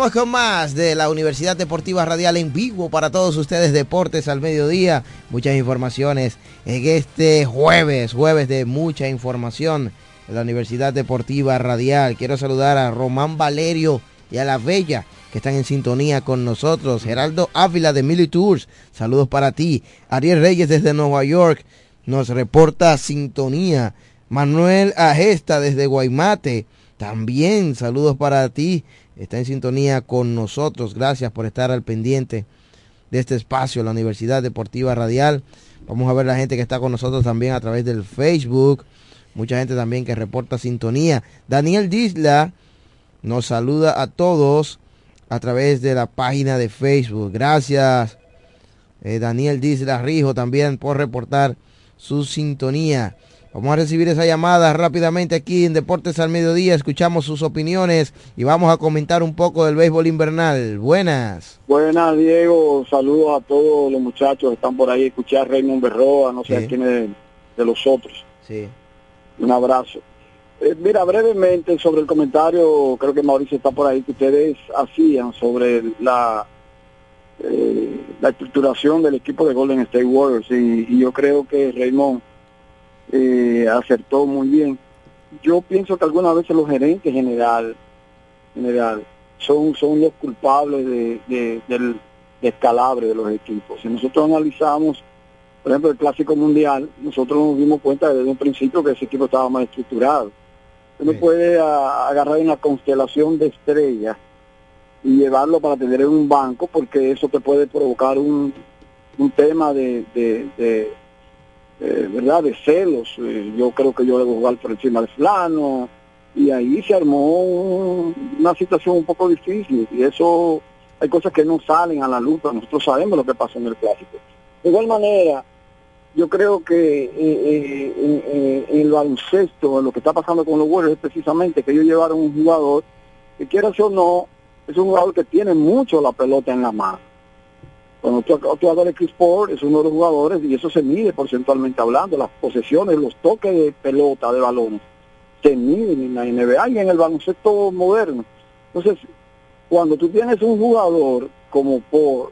Con más de la Universidad Deportiva Radial en vivo para todos ustedes, Deportes al Mediodía. Muchas informaciones en este jueves, jueves de mucha información de la Universidad Deportiva Radial. Quiero saludar a Román Valerio y a la Bella que están en sintonía con nosotros. Geraldo Ávila de Mili Tours, saludos para ti. Ariel Reyes desde Nueva York nos reporta sintonía. Manuel Agesta desde Guaymate, también saludos para ti. Está en sintonía con nosotros. Gracias por estar al pendiente de este espacio, la Universidad Deportiva Radial. Vamos a ver la gente que está con nosotros también a través del Facebook. Mucha gente también que reporta sintonía. Daniel Disla nos saluda a todos a través de la página de Facebook. Gracias, eh, Daniel Disla Rijo, también por reportar su sintonía. Vamos a recibir esa llamada rápidamente aquí en Deportes al Mediodía. Escuchamos sus opiniones y vamos a comentar un poco del béisbol invernal. Buenas. Buenas, Diego. Saludos a todos los muchachos que están por ahí. Escuché a Raymond Berroa, no sé Sí. quién es de los otros. Sí. Un abrazo. Eh, mira, brevemente sobre el comentario, creo que Mauricio está por ahí, que ustedes hacían sobre la, eh, la estructuración del equipo de Golden State Warriors y, y yo creo que Raymond eh, acertó muy bien. Yo pienso que algunas veces los gerentes general, general son, son los culpables de, de- del descalabre de los equipos. Si nosotros analizamos, por ejemplo, el Clásico Mundial, nosotros nos dimos cuenta desde un principio que ese equipo estaba más estructurado. Uno puede a- agarrar una constelación de estrellas y llevarlo para tener en un banco porque eso te puede provocar un, un tema de, de, de, eh, verdad de celos. Eh, yo creo que yo debo jugar por encima de fulano. Y ahí se armó un- una situación un poco difícil. Y eso hay cosas que no salen a la luz nosotros sabemos lo que pasó en el clásico. De igual manera yo creo que eh, eh, en, en- el lo que está pasando con los Warriors es precisamente que ellos llevaron un jugador que quieras o no es un jugador que tiene mucho la pelota en la mano cuando tú, tú hablas de Chris Paul, es uno de los jugadores y eso se mide porcentualmente hablando, las posesiones, los toques de pelota, de balones, se miden en la NBA y en el baloncesto moderno. Entonces, cuando tú tienes un jugador como Paul,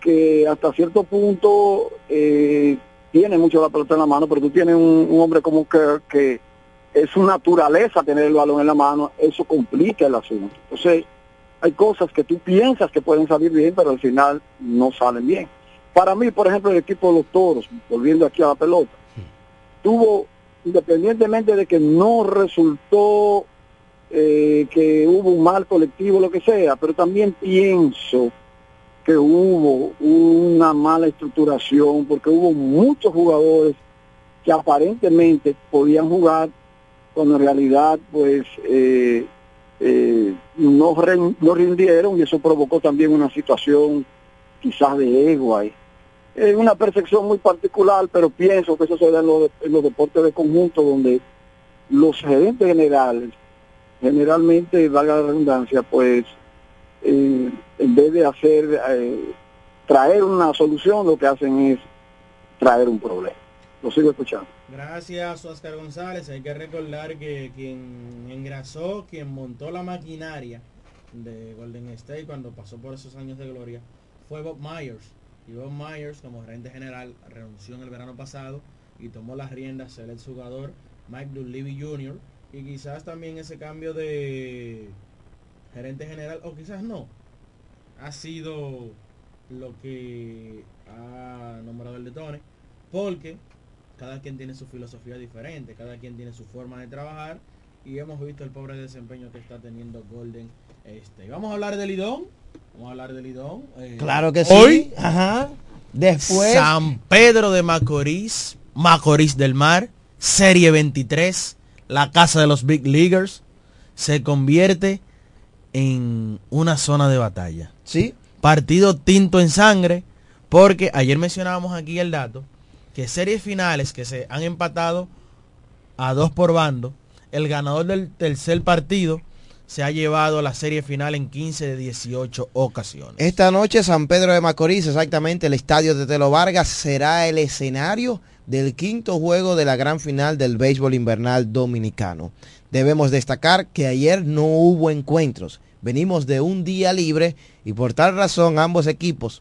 que hasta cierto punto eh, tiene mucho la pelota en la mano, pero tú tienes un, un hombre como Kerr que es su naturaleza tener el balón en la mano, eso complica el asunto. Entonces, hay cosas que tú piensas que pueden salir bien, pero al final no salen bien. Para mí, por ejemplo, el equipo de los toros, volviendo aquí a la pelota, tuvo, independientemente de que no resultó eh, que hubo un mal colectivo, lo que sea, pero también pienso que hubo una mala estructuración, porque hubo muchos jugadores que aparentemente podían jugar, cuando en realidad, pues, eh, eh, no, no rindieron y eso provocó también una situación quizás de ego ahí. Es una percepción muy particular, pero pienso que eso se da en los, en los deportes de conjunto donde los gerentes generales, generalmente, valga la redundancia, pues eh, en vez de hacer, eh, traer una solución, lo que hacen es traer un problema. Lo sigo escuchando. Gracias, Oscar González. Hay que recordar que quien engrasó, quien montó la maquinaria de Golden State cuando pasó por esos años de gloria fue Bob Myers. Y Bob Myers, como gerente general, renunció en el verano pasado y tomó las riendas el ex jugador Mike Dunleavy Jr. Y quizás también ese cambio de gerente general, o quizás no, ha sido lo que ha nombrado el detone, porque cada quien tiene su filosofía diferente, cada quien tiene su forma de trabajar y hemos visto el pobre desempeño que está teniendo Golden este. Vamos a hablar del Lidón, vamos a hablar del Lidón. eh, Claro que sí. Hoy, Ajá. Después. San Pedro de Macorís, Macorís del Mar, Serie 23, la casa de los Big Leaguers, se convierte en una zona de batalla. Sí. Partido tinto en sangre, porque ayer mencionábamos aquí el dato, que series finales que se han empatado a dos por bando, el ganador del tercer partido se ha llevado la serie final en 15 de 18 ocasiones. Esta noche San Pedro de Macorís, exactamente el estadio de Telo Vargas, será el escenario del quinto juego de la gran final del béisbol invernal dominicano. Debemos destacar que ayer no hubo encuentros. Venimos de un día libre y por tal razón ambos equipos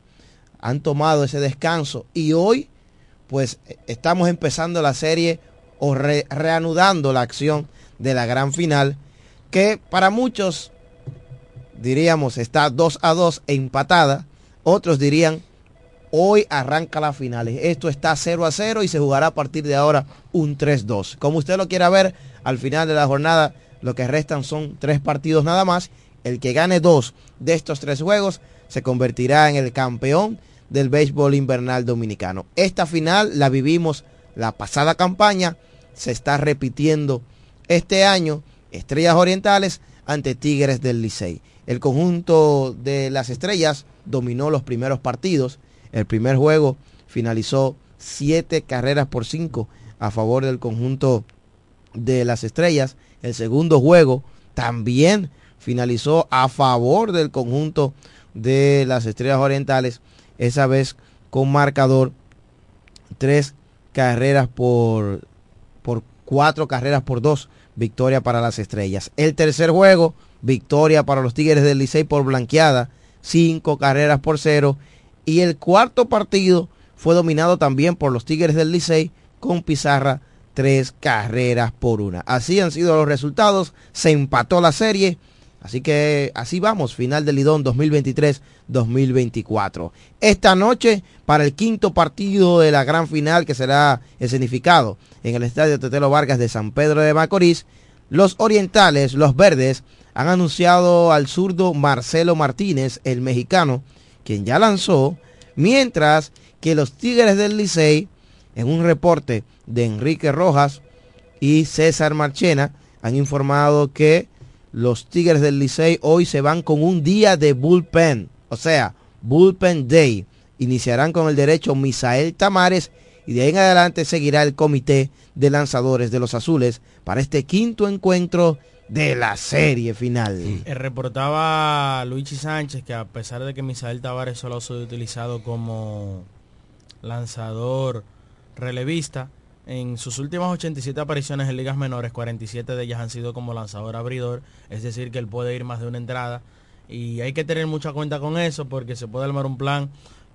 han tomado ese descanso y hoy pues estamos empezando la serie o re- reanudando la acción de la gran final que para muchos diríamos está 2 a 2 empatada, otros dirían hoy arranca la final. Esto está 0 a 0 y se jugará a partir de ahora un 3-2. Como usted lo quiera ver, al final de la jornada lo que restan son tres partidos nada más. El que gane dos de estos tres juegos se convertirá en el campeón del béisbol invernal dominicano. Esta final la vivimos la pasada campaña, se está repitiendo este año, Estrellas Orientales ante Tigres del Licey. El conjunto de las Estrellas dominó los primeros partidos. El primer juego finalizó siete carreras por cinco a favor del conjunto de las Estrellas. El segundo juego también finalizó a favor del conjunto de las Estrellas Orientales, esa vez con marcador tres carreras por, por cuatro carreras por dos, victoria para las Estrellas. El tercer juego, victoria para los Tigres del Licey por blanqueada, cinco carreras por cero. Y el cuarto partido fue dominado también por los Tigres del Licey con pizarra tres carreras por una. Así han sido los resultados, se empató la serie. Así que así vamos, final del Lidón 2023-2024. Esta noche, para el quinto partido de la gran final que será escenificado en el Estadio Tetelo Vargas de San Pedro de Macorís, los orientales, los verdes, han anunciado al zurdo Marcelo Martínez, el mexicano, quien ya lanzó, mientras que los Tigres del Licey, en un reporte de Enrique Rojas y César Marchena, han informado que los Tigres del Licey hoy se van con un día de bullpen, o sea, bullpen day. Iniciarán con el derecho Misael Tamares y de ahí en adelante seguirá el comité de lanzadores de los azules para este quinto encuentro de la serie final. Eh, reportaba Luigi Sánchez que a pesar de que Misael Tavares solo ha sido utilizado como lanzador relevista, en sus últimas 87 apariciones en ligas menores, 47 de ellas han sido como lanzador abridor, es decir, que él puede ir más de una entrada. Y hay que tener mucha cuenta con eso porque se puede armar un plan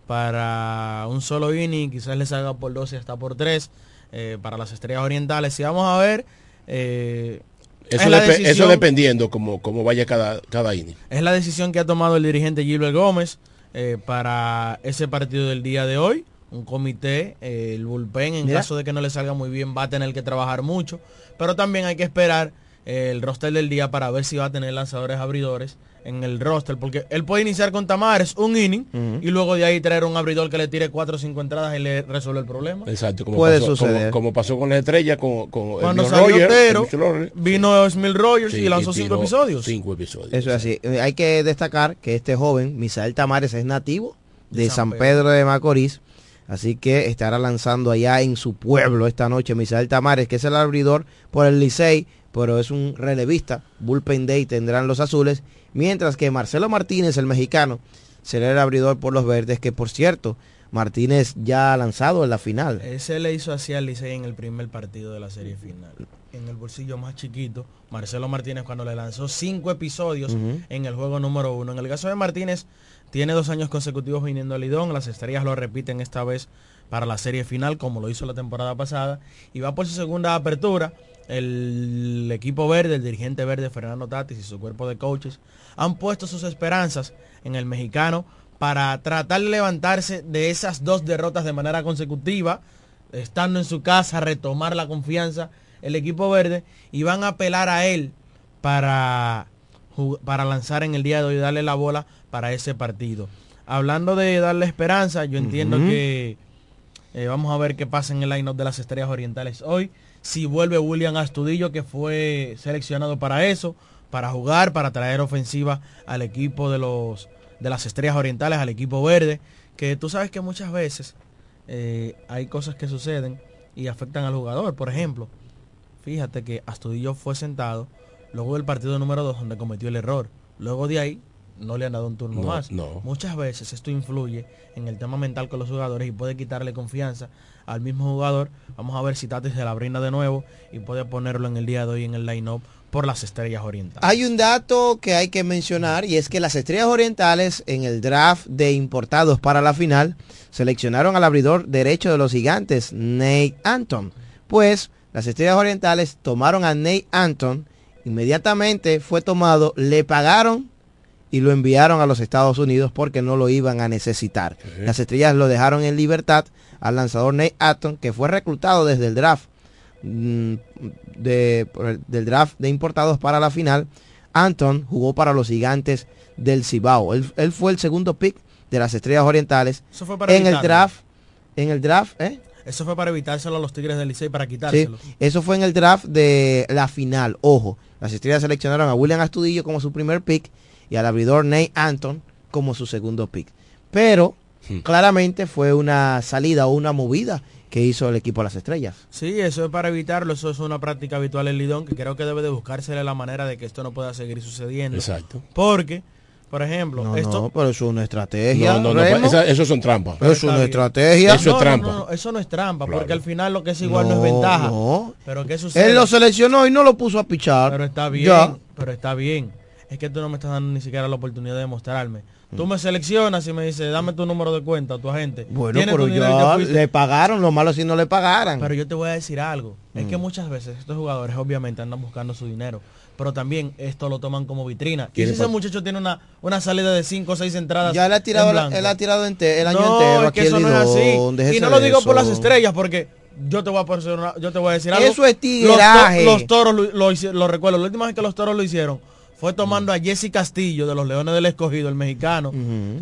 para un solo inning, quizás le salga por 12 hasta por 3 eh, para las estrellas orientales. Y vamos a ver... eh, Eso, dependiendo como, como vaya cada, cada inning. es la decisión que ha tomado el dirigente Gilbert Gómez eh, para ese partido del día de hoy. Un comité, eh, el bullpen, en Mira. caso de que no le salga muy bien, va a tener que trabajar mucho. Pero también hay que esperar eh, el roster del día para ver si va a tener lanzadores abridores en el roster. Porque él puede iniciar con Tamares un inning y luego de ahí traer un abridor que le tire 4 o 5 entradas y le resuelve el problema. Exacto, como, Puede pasó, suceder. como, como pasó con la estrella, con, con Cuando salió Otero, vino Smil Rogers Sí, y lanzó y 5 tiró episodios. Cinco episodios. Eso es así. Hay que destacar que este joven, Misael Tamares, es nativo de, De San San Pedro de Macorís. Así que estará lanzando allá en su pueblo esta noche Misael Tamares, que es el abridor por el Licey, pero es un relevista. Bullpen Day tendrán los azules. Mientras que Marcelo Martínez, el mexicano, será el abridor por los verdes, que por cierto, Martínez ya ha lanzado en la final. Ese le hizo así al Licey en el primer partido de la serie final. En el bolsillo más chiquito, Marcelo Martínez cuando le lanzó cinco episodios en el juego número uno. En el caso de Martínez, tiene dos años consecutivos viniendo al Lidón. Las estrellas lo repiten esta vez para la serie final, como lo hizo la temporada pasada. Y va por su segunda apertura. El equipo verde, el dirigente verde Fernando Tatis y su cuerpo de coaches han puesto sus esperanzas en el mexicano para tratar de levantarse de esas dos derrotas de manera consecutiva, estando en su casa, retomar la confianza el equipo verde y van a apelar a él para, para lanzar en el día de hoy, darle la bola para ese partido. Hablando de darle esperanza, yo entiendo que eh, vamos a ver qué pasa en el line-up de las Estrellas Orientales hoy. Si vuelve William Astudillo, que fue seleccionado para eso, para jugar, para traer ofensiva al equipo de los de las Estrellas Orientales, al equipo verde, que tú sabes que muchas veces eh, hay cosas que suceden y afectan al jugador. Por ejemplo, fíjate que Astudillo fue sentado luego del partido número 2 donde cometió el error. Luego de ahí no le han dado un turno No, más. no. Muchas veces esto influye en el tema mental con los jugadores y puede quitarle confianza al mismo jugador. Vamos a ver si Tatis se la brinda de nuevo y puede ponerlo en el día de hoy en el line-up por las estrellas orientales. Hay un dato que hay que mencionar y es que las Estrellas Orientales en el draft de importados para la final seleccionaron al abridor derecho de los gigantes, Nate Anton. Pues las Estrellas Orientales tomaron a Nate Anton, inmediatamente fue tomado, le pagaron y lo enviaron a los Estados Unidos porque no lo iban a necesitar. Las Estrellas lo dejaron en libertad al lanzador Nate Anton, que fue reclutado desde el draft mm, de, del draft de importados para la final. Anton jugó para los gigantes del Cibao. Él, él fue el segundo pick de las Estrellas Orientales Eso fue para en el draft. En el draft, ¿eh? Eso fue para evitárselo a los Tigres del Licey, para Sí, quitárselo. eso fue en el draft de la final. Ojo, las estrellas seleccionaron a William Astudillo como su primer pick y al abridor Nate Anton como su segundo pick. Pero claramente fue una salida o una movida que hizo el equipo de las estrellas. Sí, eso es para evitarlo, eso es una práctica habitual en Lidón que creo que debe de buscársele la manera de que esto no pueda seguir sucediendo. Exacto. Porque, por ejemplo, No, esto... no, pero eso es una estrategia. No, no, no, Remo. esa- eso son trampas. Eso es una estrategia. Eso es No, trampa. No, no, no, eso no es trampa, Claro. porque al final lo que es igual no, No, es ventaja. no. Pero ¿qué sucede? Él lo seleccionó y no lo puso a pichar. Pero está bien, Ya. pero está bien. Es que tú no me estás dando ni siquiera la oportunidad de demostrarme. Mm. Tú me seleccionas y me dices, dame tu número de cuenta, tu agente. Bueno, pero tu dinero y ya te fuiste. le pagaron, lo malo si no le pagaran. Pero yo te voy a decir algo. Es Mm. que muchas veces estos jugadores obviamente andan buscando su dinero. Pero también esto lo toman como vitrina. Y si ese muchacho tiene una, una salida de 5 o 6 entradas. Ya él ha tirado, en la- blanco. él ha tirado ente- el año no, entero es que eso no es así. Y no lo digo por las estrellas porque yo te voy a, yo te voy a decir algo. Eso es Los to- tigueraje. Los, toros lo, lo hici- lo recuerdo. La última vez que los toros lo hicieron fue tomando Mm. a Jesse Castillo de los Leones del Escogido, el mexicano.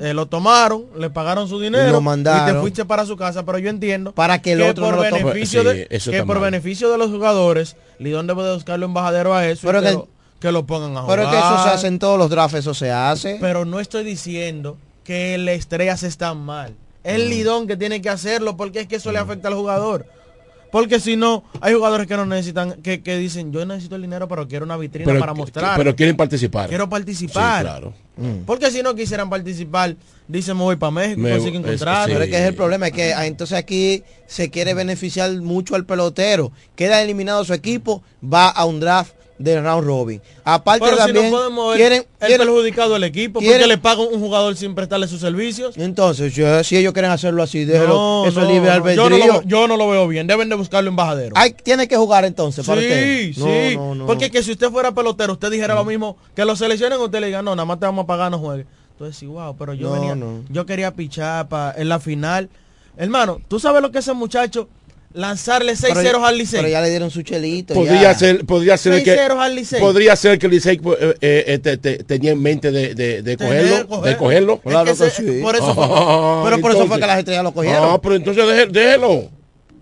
Eh, lo tomaron, le pagaron su dinero Lo y mandaron. te fuiste para su casa. Pero yo entiendo Para que el otro por no beneficio de, eso que por mal. beneficio de los jugadores, Lidón debe de buscarle embajadero a eso Pero y que, que- lo, que lo pongan a jugar. Pero es que eso se hace en todos los drafts, eso se hace. Pero no estoy diciendo que las estrellas están mal. Mm. Es el Lidón que tiene que hacerlo porque es que eso le afecta al jugador. Porque si no, hay jugadores que no necesitan, que, que dicen, yo necesito el dinero, pero quiero una vitrina Pero, para mostrar. pero quieren participar. Quiero participar. Sí, claro. Porque si no quisieran participar, dicen me voy para México, Me- consiguen contrato. Pero es que es el problema, es que ah, entonces aquí se quiere beneficiar mucho al pelotero. Queda eliminado su equipo, va a un draft de round robin. Aparte Pero si también no podemos quieren, el quieren- perjudicado el equipo, quieren- porque le pagan un jugador sin prestarle sus servicios. entonces yo- si ellos quieren hacerlo así, déjelo, No, eso no, libre albedrío. yo, no lo, yo no lo veo bien, deben de buscarlo embajadero. Hay, tiene que jugar entonces para. Sí, sí. Porque que si usted fuera pelotero, usted dijera lo mismo, que lo seleccionen, usted le diga, no, nada más te vamos a pagar, no juegue. Entonces, wow, pero yo No, venía, yo quería pichar pa- en la final. Hermano, ¿tú sabes lo que es ese muchacho? Lanzarle 6 Pero- ceros al Licey. Pero ya le dieron su chelito. Podría ya. ser, podría ser Seis que ceros al Licey. podría ser que el Licey eh, eh, te- te- tenía en mente de, de, de cogerlo, coger- de cogerlo. Es Claro que que se- sí. por eso fue- pero por eso fue que las estrellas lo cogieron. Ah, pero entonces deje- déjelo.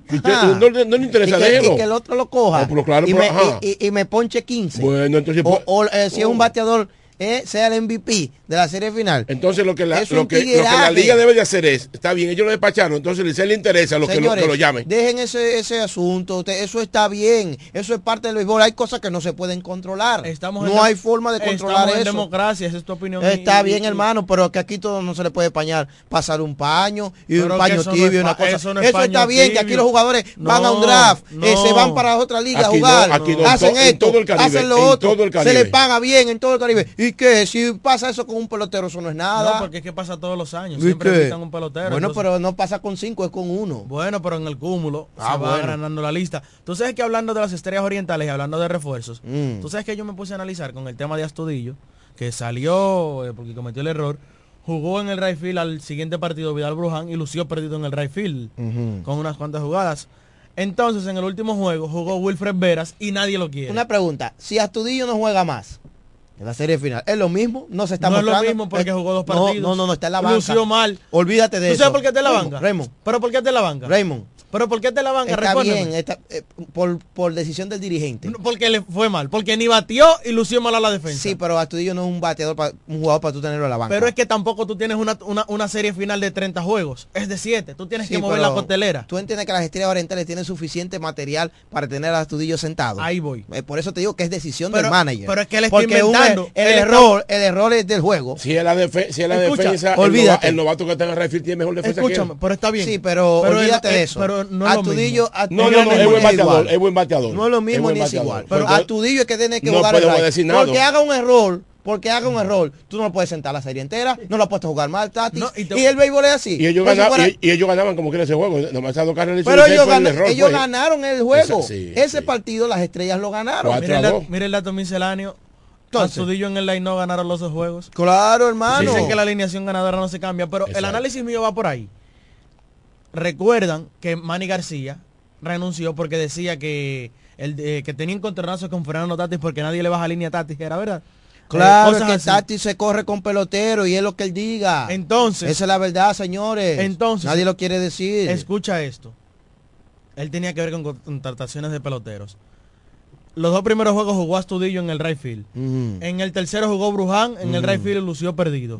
Si usted- Ajá. no, le- no le interesa, y que, déjelo. y que el otro lo coja Ah, pero claro, y, pero, me, ajá. y- y- y me ponche 15 Bueno, entonces o, pues- o, eh, si es un bateador eh, sea el MVP de la serie final Entonces lo que la, lo que, lo que la liga debe de hacer es, está bien, ellos lo despacharon, entonces Licey le interesa lo que, lo, Señores, que lo llamen. dejen ese, ese asunto, usted- eso está bien, eso es parte del béisbol, hay cosas que no se pueden controlar, Estamos en no hay forma de controlar estamos en eso. democracia, esa es tu opinión. Está y- bien, y- hermano, pero que aquí todo no se le puede pañar, pasar un paño y un paño no tibio, es una cosa. eso no es está bien, que aquí los jugadores van a un No, draft, eh, se van para otra liga Aquí a no, jugar, aquí no, hacen en to- en esto, todo el Caribe, hacen lo en otro, se les paga bien en todo el Caribe. ¿Y qué? Si pasa eso con un pelotero, eso no es nada. No, porque es que pasa todos los años. ¿Y Siempre necesitan un pelotero. Bueno, entonces- pero no pasa con cinco, es con uno. Bueno, pero en el cúmulo Ah, se va ganando la lista. Tú sabes que hablando de las estrellas orientales y hablando de refuerzos, Mm. tú sabes que yo me puse a analizar con el tema de Astudillo, que salió eh, porque cometió el error, jugó en el right field al siguiente partido Vidal Bruján y lució perdido en el right field con unas cuantas jugadas. Entonces, en el último juego jugó Wilfred Veras y nadie lo quiere. Una pregunta, si Astudillo no juega más en la serie final, ¿es lo mismo? No se está no es lo mismo porque jugó dos no, partidos. No, no, no, está en la banca. Lució mal. Olvídate de ¿Tú eso. sabes por qué está en la banca? Raymond, ¿Pero por qué está en la banca? Raymond. ¿Pero por qué en la banca? Está bien, está- eh, por, por decisión del dirigente. Porque le fue mal. Porque ni batió y lució mal a la defensa. Sí, pero Astudillo no es un bateador, pa- un jugador para tú tenerlo en la banca. Pero es que tampoco tú tienes una, una, una serie final de 30 juegos. Es de 7. Tú tienes Sí, que mover la costelera. Tú entiendes que las estrellas orientales tienen suficiente material para tener a Astudillo sentado. Ahí voy. Eh, Por eso te digo que es decisión Pero- del manager. pero es que él está Porque un- el está- error, el error es del juego. Si es la, defe- si es la Escucha, defensa, el, olvídate. el novato que está en el field tiene mejor defensa Escúchame, que él. pero está bien. Sí, pero, Pero olvídate de eh, eso. pero no es lo mismo. No, no, no, es buen bateador, es buen bateador. No es lo mismo ni es igual. Pero Astudillo es que tiene que no jugar podemos el right. decir nada. Porque haga un error porque haga un error, tú no lo puedes sentar la serie entera, no lo puedes jugar mal, Tatis. No, y, el béisbol es así. Y ellos, ganaban, fuera- y, y ellos ganaban como quiera ese juego. Nomás esas dos carreras pero ellos, el error, ellos fue. ganaron el juego. Esa- sí, Ese partido las estrellas lo ganaron. Mira el, mira el dato misceláneo. Astudillo en el line no ganaron los dos juegos. Claro, hermano. Dicen que la alineación ganadora no se cambia, pero el análisis mío va por ahí. Recuerdan que Manny García renunció porque decía que el, eh, que tenía encontronazos con Fernando Tatis porque nadie le baja línea a Tatis, ¿era verdad? Claro, Eh, es cosas que así. Tatis se corre con pelotero y es lo que él diga. Entonces, Esa es la verdad, señores. Entonces, Nadie lo quiere decir. Escucha esto. Él tenía que ver con contrataciones de peloteros. Los dos primeros juegos jugó Astudillo en el right field. En el tercero jugó Bruján, en el right field lució perdido.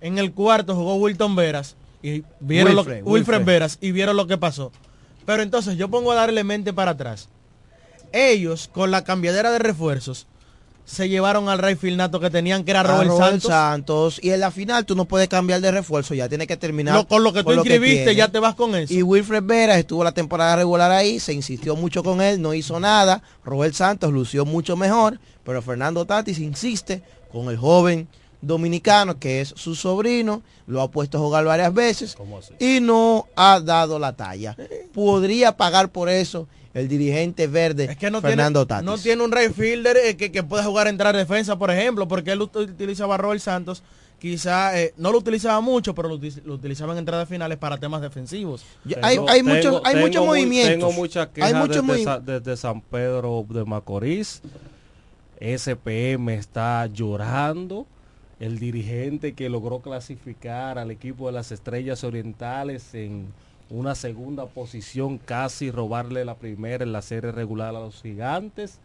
En el cuarto jugó Wilton Veras y vieron lo Wilfred, que, Wilfred. Veras y vieron lo que pasó. Pero entonces yo pongo a darle mente para atrás. Ellos con la cambiadera de refuerzos se llevaron al right field nato que tenían que era Robert, Robert Santos. Santos. Y en la final tú no puedes cambiar de refuerzo, ya tienes que terminar. Lo- con lo que tú inscribiste ya te vas con eso. Y Wilfred Vera estuvo la temporada regular ahí, se insistió mucho con él, no hizo nada. Robert Santos lució mucho mejor, pero Fernando Tatis insiste con el joven dominicano que es su sobrino, lo ha puesto a jugar varias veces y no ha dado la talla. Podría pagar por eso el dirigente verde que no Fernando tiene, Tatis. no tiene un right fielder eh, que, que pueda jugar entrar defensa, por ejemplo, porque él ut- utilizaba a Robert Santos, quizá eh, no lo utilizaba mucho, pero lo, lo utilizaba en entradas finales para temas defensivos. hay- hay muchos- hay muchos mu- movimientos. Tengo muchas Hay muchos desde, movi- Sa- desde San Pedro de Macorís. SPM está llorando. El dirigente que logró clasificar al equipo de las Estrellas Orientales en una segunda posición, casi robarle la primera en la serie regular a los gigantes.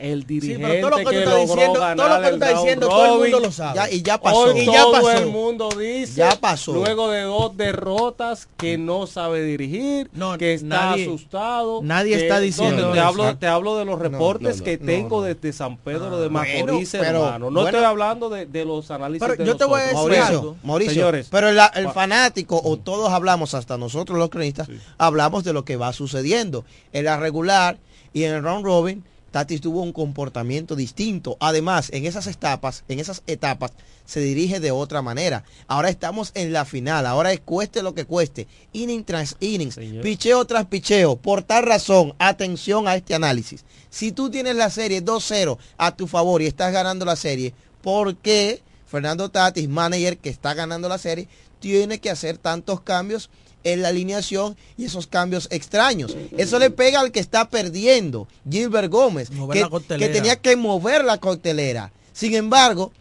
El dirigente pero todo lo que tú que estás logró diciendo- todo lo que tú el estás diciendo, todo el mundo lo sabe. Ya- y ya pasó. Hoy Y ya todo pasó. el mundo dice, Ya pasó. luego de dos derrotas, que no sabe dirigir, que está nadie- asustado. nadie que- está no, diciendo te, hablo, te hablo de los reportes no, no, que no, tengo no. desde San Pedro de bueno, Macorís, pero, hermano. No bueno. estoy hablando de, de los análisis Pero de yo te voy a nosotros. decir Mauricio. Mauricio, Señores, pero el, fanático o todos hablamos, hasta nosotros los cronistas, hablamos de lo que va sucediendo. En la regular y en el round robin, Tatis tuvo un comportamiento distinto. Además, en esas etapas, en esas etapas, se dirige de otra manera. Ahora estamos en la final, ahora es cueste lo que cueste, inning tras innings, picheo tras picheo. Por tal razón, atención a este análisis. Si tú tienes la serie 2-0 a tu favor y estás ganando la serie, ¿por qué Fernando Tatis, manager que está ganando la serie, tiene que hacer tantos cambios en la alineación y esos cambios extraños. Eso le pega al que está perdiendo, Gilbert Gómez, que, que tenía que mover la coctelera. Sin embargo,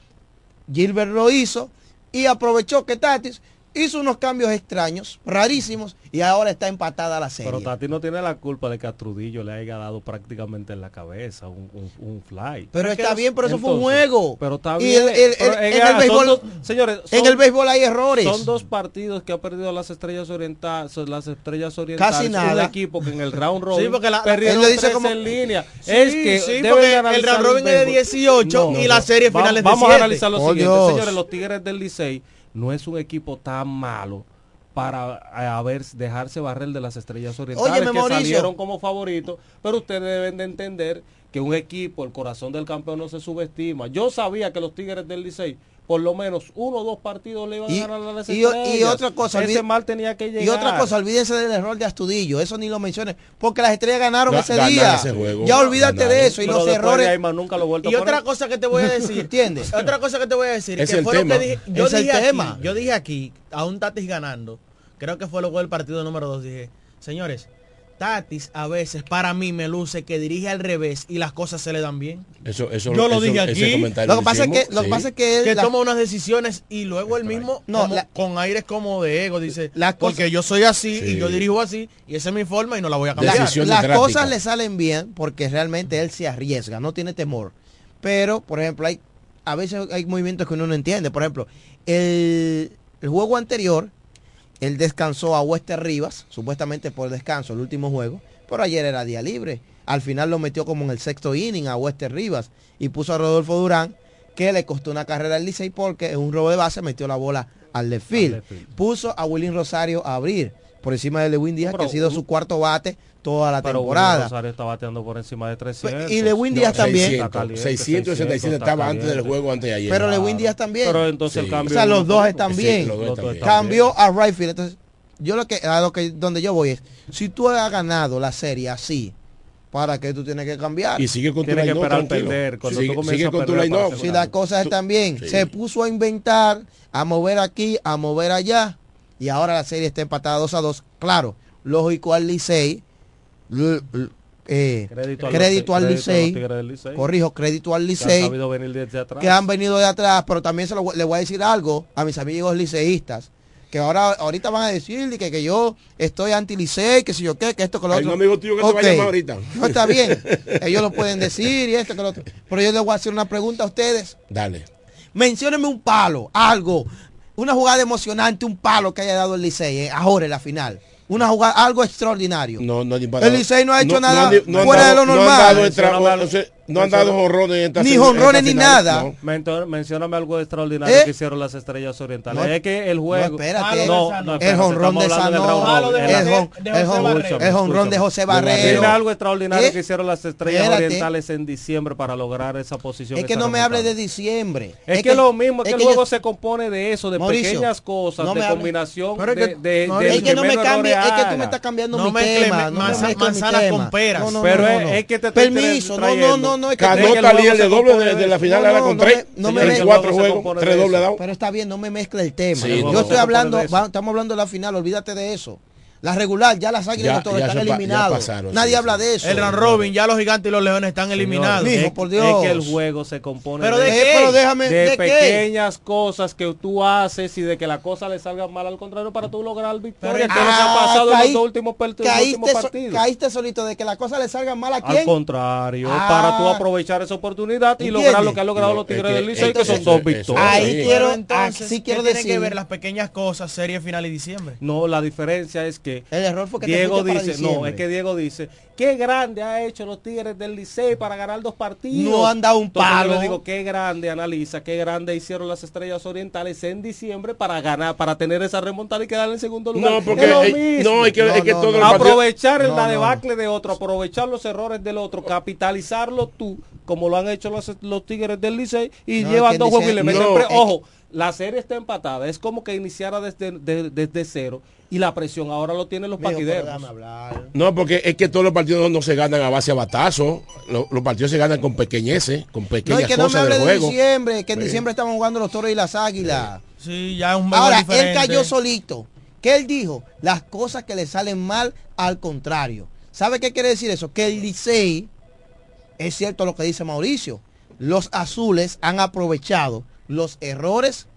Gilbert lo hizo y aprovechó que Tatis hizo unos cambios extraños, rarísimos, y ahora está empatada la serie. Pero Tati no tiene la culpa de que a Trudillo le haya dado prácticamente en la cabeza un, un- un fly. Pero está bien, pero eso fue un juego. Pero está Y bien. el- el- pero el- en en el- béisbol- dos- señores, en el béisbol hay errores. Son dos partidos que ha perdido las estrellas orientales. Las estrellas orientales. Casi Un nada. equipo que en el round robin Sí, porque la- él dice como- en línea. Sí, es que sí, porque el round robin es de béisbol. 18 y la serie Va- final es de Vamos 7. a analizar lo siguiente. Dios. Señores, los Tigres del Licey no es un equipo tan malo para eh, dejarse barrer de las estrellas orientales que Mauricio. salieron como favoritos, pero ustedes deben de entender que un equipo, el corazón del campeón no se subestima. Yo sabía que los Tigres del Licey por lo menos uno o dos partidos le iban Y- a ganar a las y, estrellas. y otra cosa, ese mal tenía que llegar. Y otra cosa, olvídense del error de Astudillo, eso ni lo mencionen, porque las estrellas ganaron Ga- ese ganaron día. ese juego. ya olvídate Ganaron. de eso y Pero los errores. de ahí nunca lo Y a otra cosa que te voy a decir, ¿Entiendes? Otra cosa que te voy a decir, Es que el fue lo tema. que dije, yo Es el dije aquí, tema. yo dije aquí, a un Tatis ganando, creo que fue luego del partido número 2, dije, señores, Tatis a veces para mí me luce que dirige al revés y las cosas se le dan bien. Eso, eso, Yo lo eso- dije aquí. Lo que pasa es que, lo que sí. pasa es que él- que la- toma unas decisiones y luego él mismo No, como- la- con aires como de ego dice Las cosas- porque yo soy así Sí. y yo dirijo así y esa es mi forma y no la voy a cambiar Decisión las drástica. cosas le salen bien porque realmente él se arriesga, no tiene temor. Pero, por ejemplo, hay a veces hay movimientos que uno no entiende. Por ejemplo, el, el juego anterior, él descansó a Wester Rivas, supuestamente por descanso, el último juego, pero ayer era día libre. Al final lo metió como en el sexto inning a Wester Rivas y puso a Rodolfo Durán, que le costó una carrera al Licey porque en un robo de base metió la bola al left field. Puso a William Rosario a abrir. por encima de Lewin Díaz, que ha sido su cuarto bate toda la Pero temporada. Rosario está bateando por encima de 300. y Lewin Díaz también. Está caliente, 667 está estaba antes del juego antes de ayer. Pero Lewin Díaz también. Pero entonces el Sí. cambio o sea, los dos están Sí, bien. los dos están bien. Cambió a Rayfield. Entonces, yo lo que, a lo que, donde yo voy es, si tú has ganado la serie así, ¿para qué tú tienes que cambiar? Y sigue con tu Tiene que line-up, esperar tranquilo. perder. Cuando Sigue- sigue a con tu para Si las cosas están bien, Sí. se puso a inventar, a mover aquí, a mover allá, y ahora la serie está empatada 2 a 2. Claro, lógico al Licey, eh, Crédito al crédito a los Licey, Tigres del Licey. corrijo, crédito al Que han Licey, que han venido de atrás, pero también se lo, voy- le voy a decir algo a mis amigos liceístas, que ahora ahorita van a decir que, que yo estoy anti licey, que si yo qué, que esto que lo Hay otro. un amigo tuyo que te va a llamar ahorita. No está bien. Ellos lo pueden decir y esto que lo otro. Pero yo les voy a hacer una pregunta a ustedes. Dale. Menciónenme un palo, algo, una jugada emocionante, un palo que haya dado el Licey eh, ahora en la final. Una jugada, algo extraordinario. No, no, El Licey no ha hecho no- nada fuera de lo normal. No han dado jonrones en esta Ni esta ni nada. no. Mentor- mencióname algo extraordinario ¿Eh? que hicieron las estrellas orientales. No, es que el juego. No, espérate. No, no, el espérate, de el jonrón de José Barrero. Algo extraordinario ¿Eh? que hicieron las estrellas Espérate. orientales en diciembre para lograr esa posición. Es que no me hable de diciembre. Es, que, lo mismo, es que el yo- juego se compone de eso, de Mauricio, pequeñas cosas, no de combinación, Pero es de, que- de, es que no me cambie, es que tú me estás cambiando No mi tema. manzanas con peras. Pero es- que te estoy Permiso, no, no, no, no, es que Cano Es que el está juego líder de doble de, de la final No, era con no tres. me- no me mezcle. cuatro juegos, tres dados. Pero está bien, no me mezcle el tema. Sí, Yo estoy hablando, va- estamos hablando de la final, olvídate de eso. La regular, ya las águilas Ya- de Toro ya están pasaron, Nadie sí, habla sí. de eso. El round robin, ya los gigantes y los leones están eliminados. Mijo, es, por es Dios. que el juego se compone ¿Pero de, de qué? pero déjame, de ¿de qué? pequeñas cosas que tú haces y de que la cosa le salga mal al contrario para tú lograr victoria. Pero- que es lo que ha Ah, pasado en los dos últimos, últimos so- partidos. caíste solito de que la cosa le salga mal a Al quién. contrario, Ah. para tú aprovechar esa oportunidad y ¿Entiendes? lograr lo que han logrado No, los es Tigres del Licey, que son dos victorias. Ahí Sí. quiero, Pero entonces, así ¿qué quiero tienen decir. que ver las pequeñas cosas, serie final y diciembre? No, la diferencia es que El error fue que te Diego dice, no, es que Diego dice, qué grande ha hecho los Tigres del Licey para ganar dos partidos. No han dado un Entonces yo palo. le digo, qué grande, analiza, qué grande hicieron las Estrellas Orientales en diciembre para ganar, para tener esa remontada y quedar en segundo lugar. No, porque Es lo eh, mismo. no, es que, No, es que no, todo no. el partido- aprovechar la no. debacle de otro, aprovechar los errores del otro, capitalizarlo tú, como lo han hecho los, los Tigres del Licey, y No, llevan dos juegos y le meten Ojo, la serie está empatada, es como que iniciara desde, de- desde cero, y la presión ahora lo tienen los Mijo, hablar. No, porque es que todos los partidos no, no se ganan a base de batazos. Los, los partidos se ganan con pequeñeces, con No, pequeñas es que no me cosas hable del de juego. diciembre, que en Sí. diciembre estaban jugando los toros y las águilas. Sí, ya es un Ahora, diferente. él cayó solito. ¿Qué él dijo? Las cosas que le salen mal al contrario. ¿Sabe qué quiere decir eso? Que el Licey, es cierto lo que dice Mauricio, los azules han aprovechado los errores,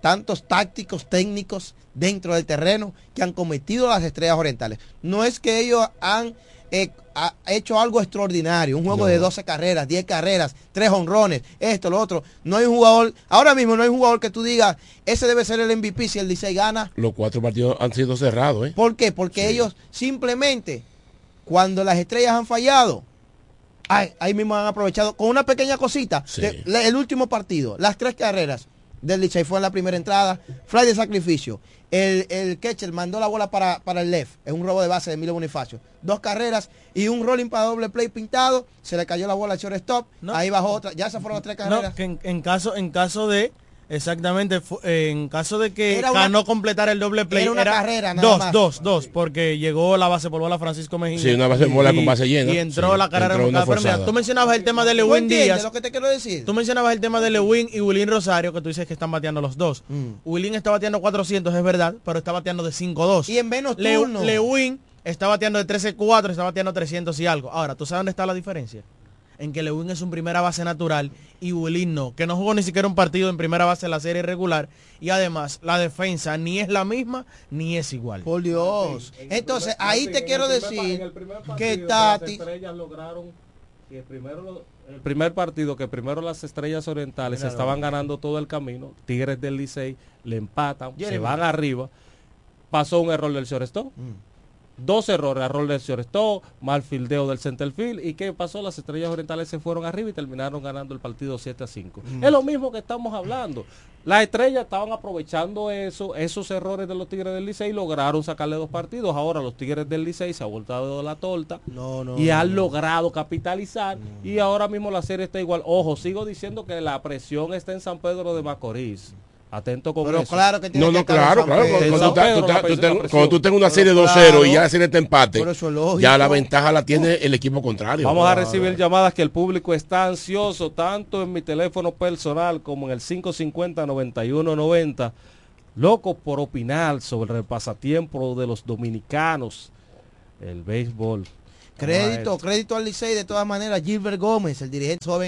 tantos tácticos, técnicos dentro del terreno que han cometido las estrellas orientales. No es que ellos han eh, ha hecho algo extraordinario, un juego No. de 12 carreras, 10 carreras, 3 honrones, esto, lo otro. No hay un jugador, ahora mismo no hay un jugador que tú digas, ese debe ser el MVP si el Licey gana. Los cuatro partidos han sido cerrados, ¿eh? ¿Por qué? Porque ellos simplemente, cuando las estrellas han fallado, ay, ahí mismo han aprovechado con una pequeña cosita. Sí. de- la- el último partido, las tres carreras del Licey fue en la primera entrada, fly de sacrificio. El, el catcher mandó la bola para, para el left, es un robo de base de Emilio Bonifacio. Dos carreras y un rolling para doble play pintado, se le cayó la bola al shortstop, No. ahí bajó otra, ya se fueron las tres carreras. No, que en, en caso, en caso de, exactamente, en caso de que Era una- ganó completar el doble play, era una carrera nada dos, más. dos, dos, porque llegó la base por bola Francisco Mejía. Sí, una base por bola con base llena. Y entró Sí, la carrera entró una enfocada. Pero mira, forzada. tú mencionabas el tema de ¿Tú Lewin Díaz. lo que te quiero decir? Tú mencionabas el tema de Lewin y Wilín Rosario, que tú dices que están bateando los dos. Mm. Wilín está bateando 400, es verdad, pero está bateando de 5-2. Y en menos turnos. Lewin está bateando de 13-4, está bateando 300 y algo. Ahora, ¿tú sabes dónde está la diferencia? En que Lewin es un primera base natural y Wilín no, que no jugó ni siquiera un partido en primera base en la serie regular y además la defensa ni es la misma ni es igual. Por Dios. Entonces, ahí te quiero decir que Tati... estrellas lograron que primero lo- el primer partido que primero las estrellas orientales Mira, estaban no. ganando todo el camino Tigres del Licey le empatan se van arriba pasó un error del shortstop Dos errores, error del shortstop, mal fildeo del centerfield. ¿Y qué pasó? Las estrellas orientales se fueron arriba y terminaron ganando el partido 7 a 5. Mm. Es lo mismo que estamos hablando. Las estrellas estaban aprovechando eso, esos errores de los Tigres del Licey y lograron sacarle dos partidos. Ahora los Tigres del Licey se han voltado de la torta No, no, y han no. logrado capitalizar. Y ahora mismo la serie está igual. Ojo, sigo diciendo que la presión está en San Pedro de Macorís. Atento con Pero eso. claro que tiene No, no, claro, claro. Cuando, tú tengas una serie Pero 2-0 y ya la serie está empate, es ya la ventaja la tiene el equipo contrario. Vamos a recibir llamadas que el público está ansioso, tanto en mi teléfono personal como en el 550-9190. Locos por opinar sobre el pasatiempo de los dominicanos, el béisbol. Crédito, crédito al Licey de todas maneras. Gilbert Gómez, el dirigente joven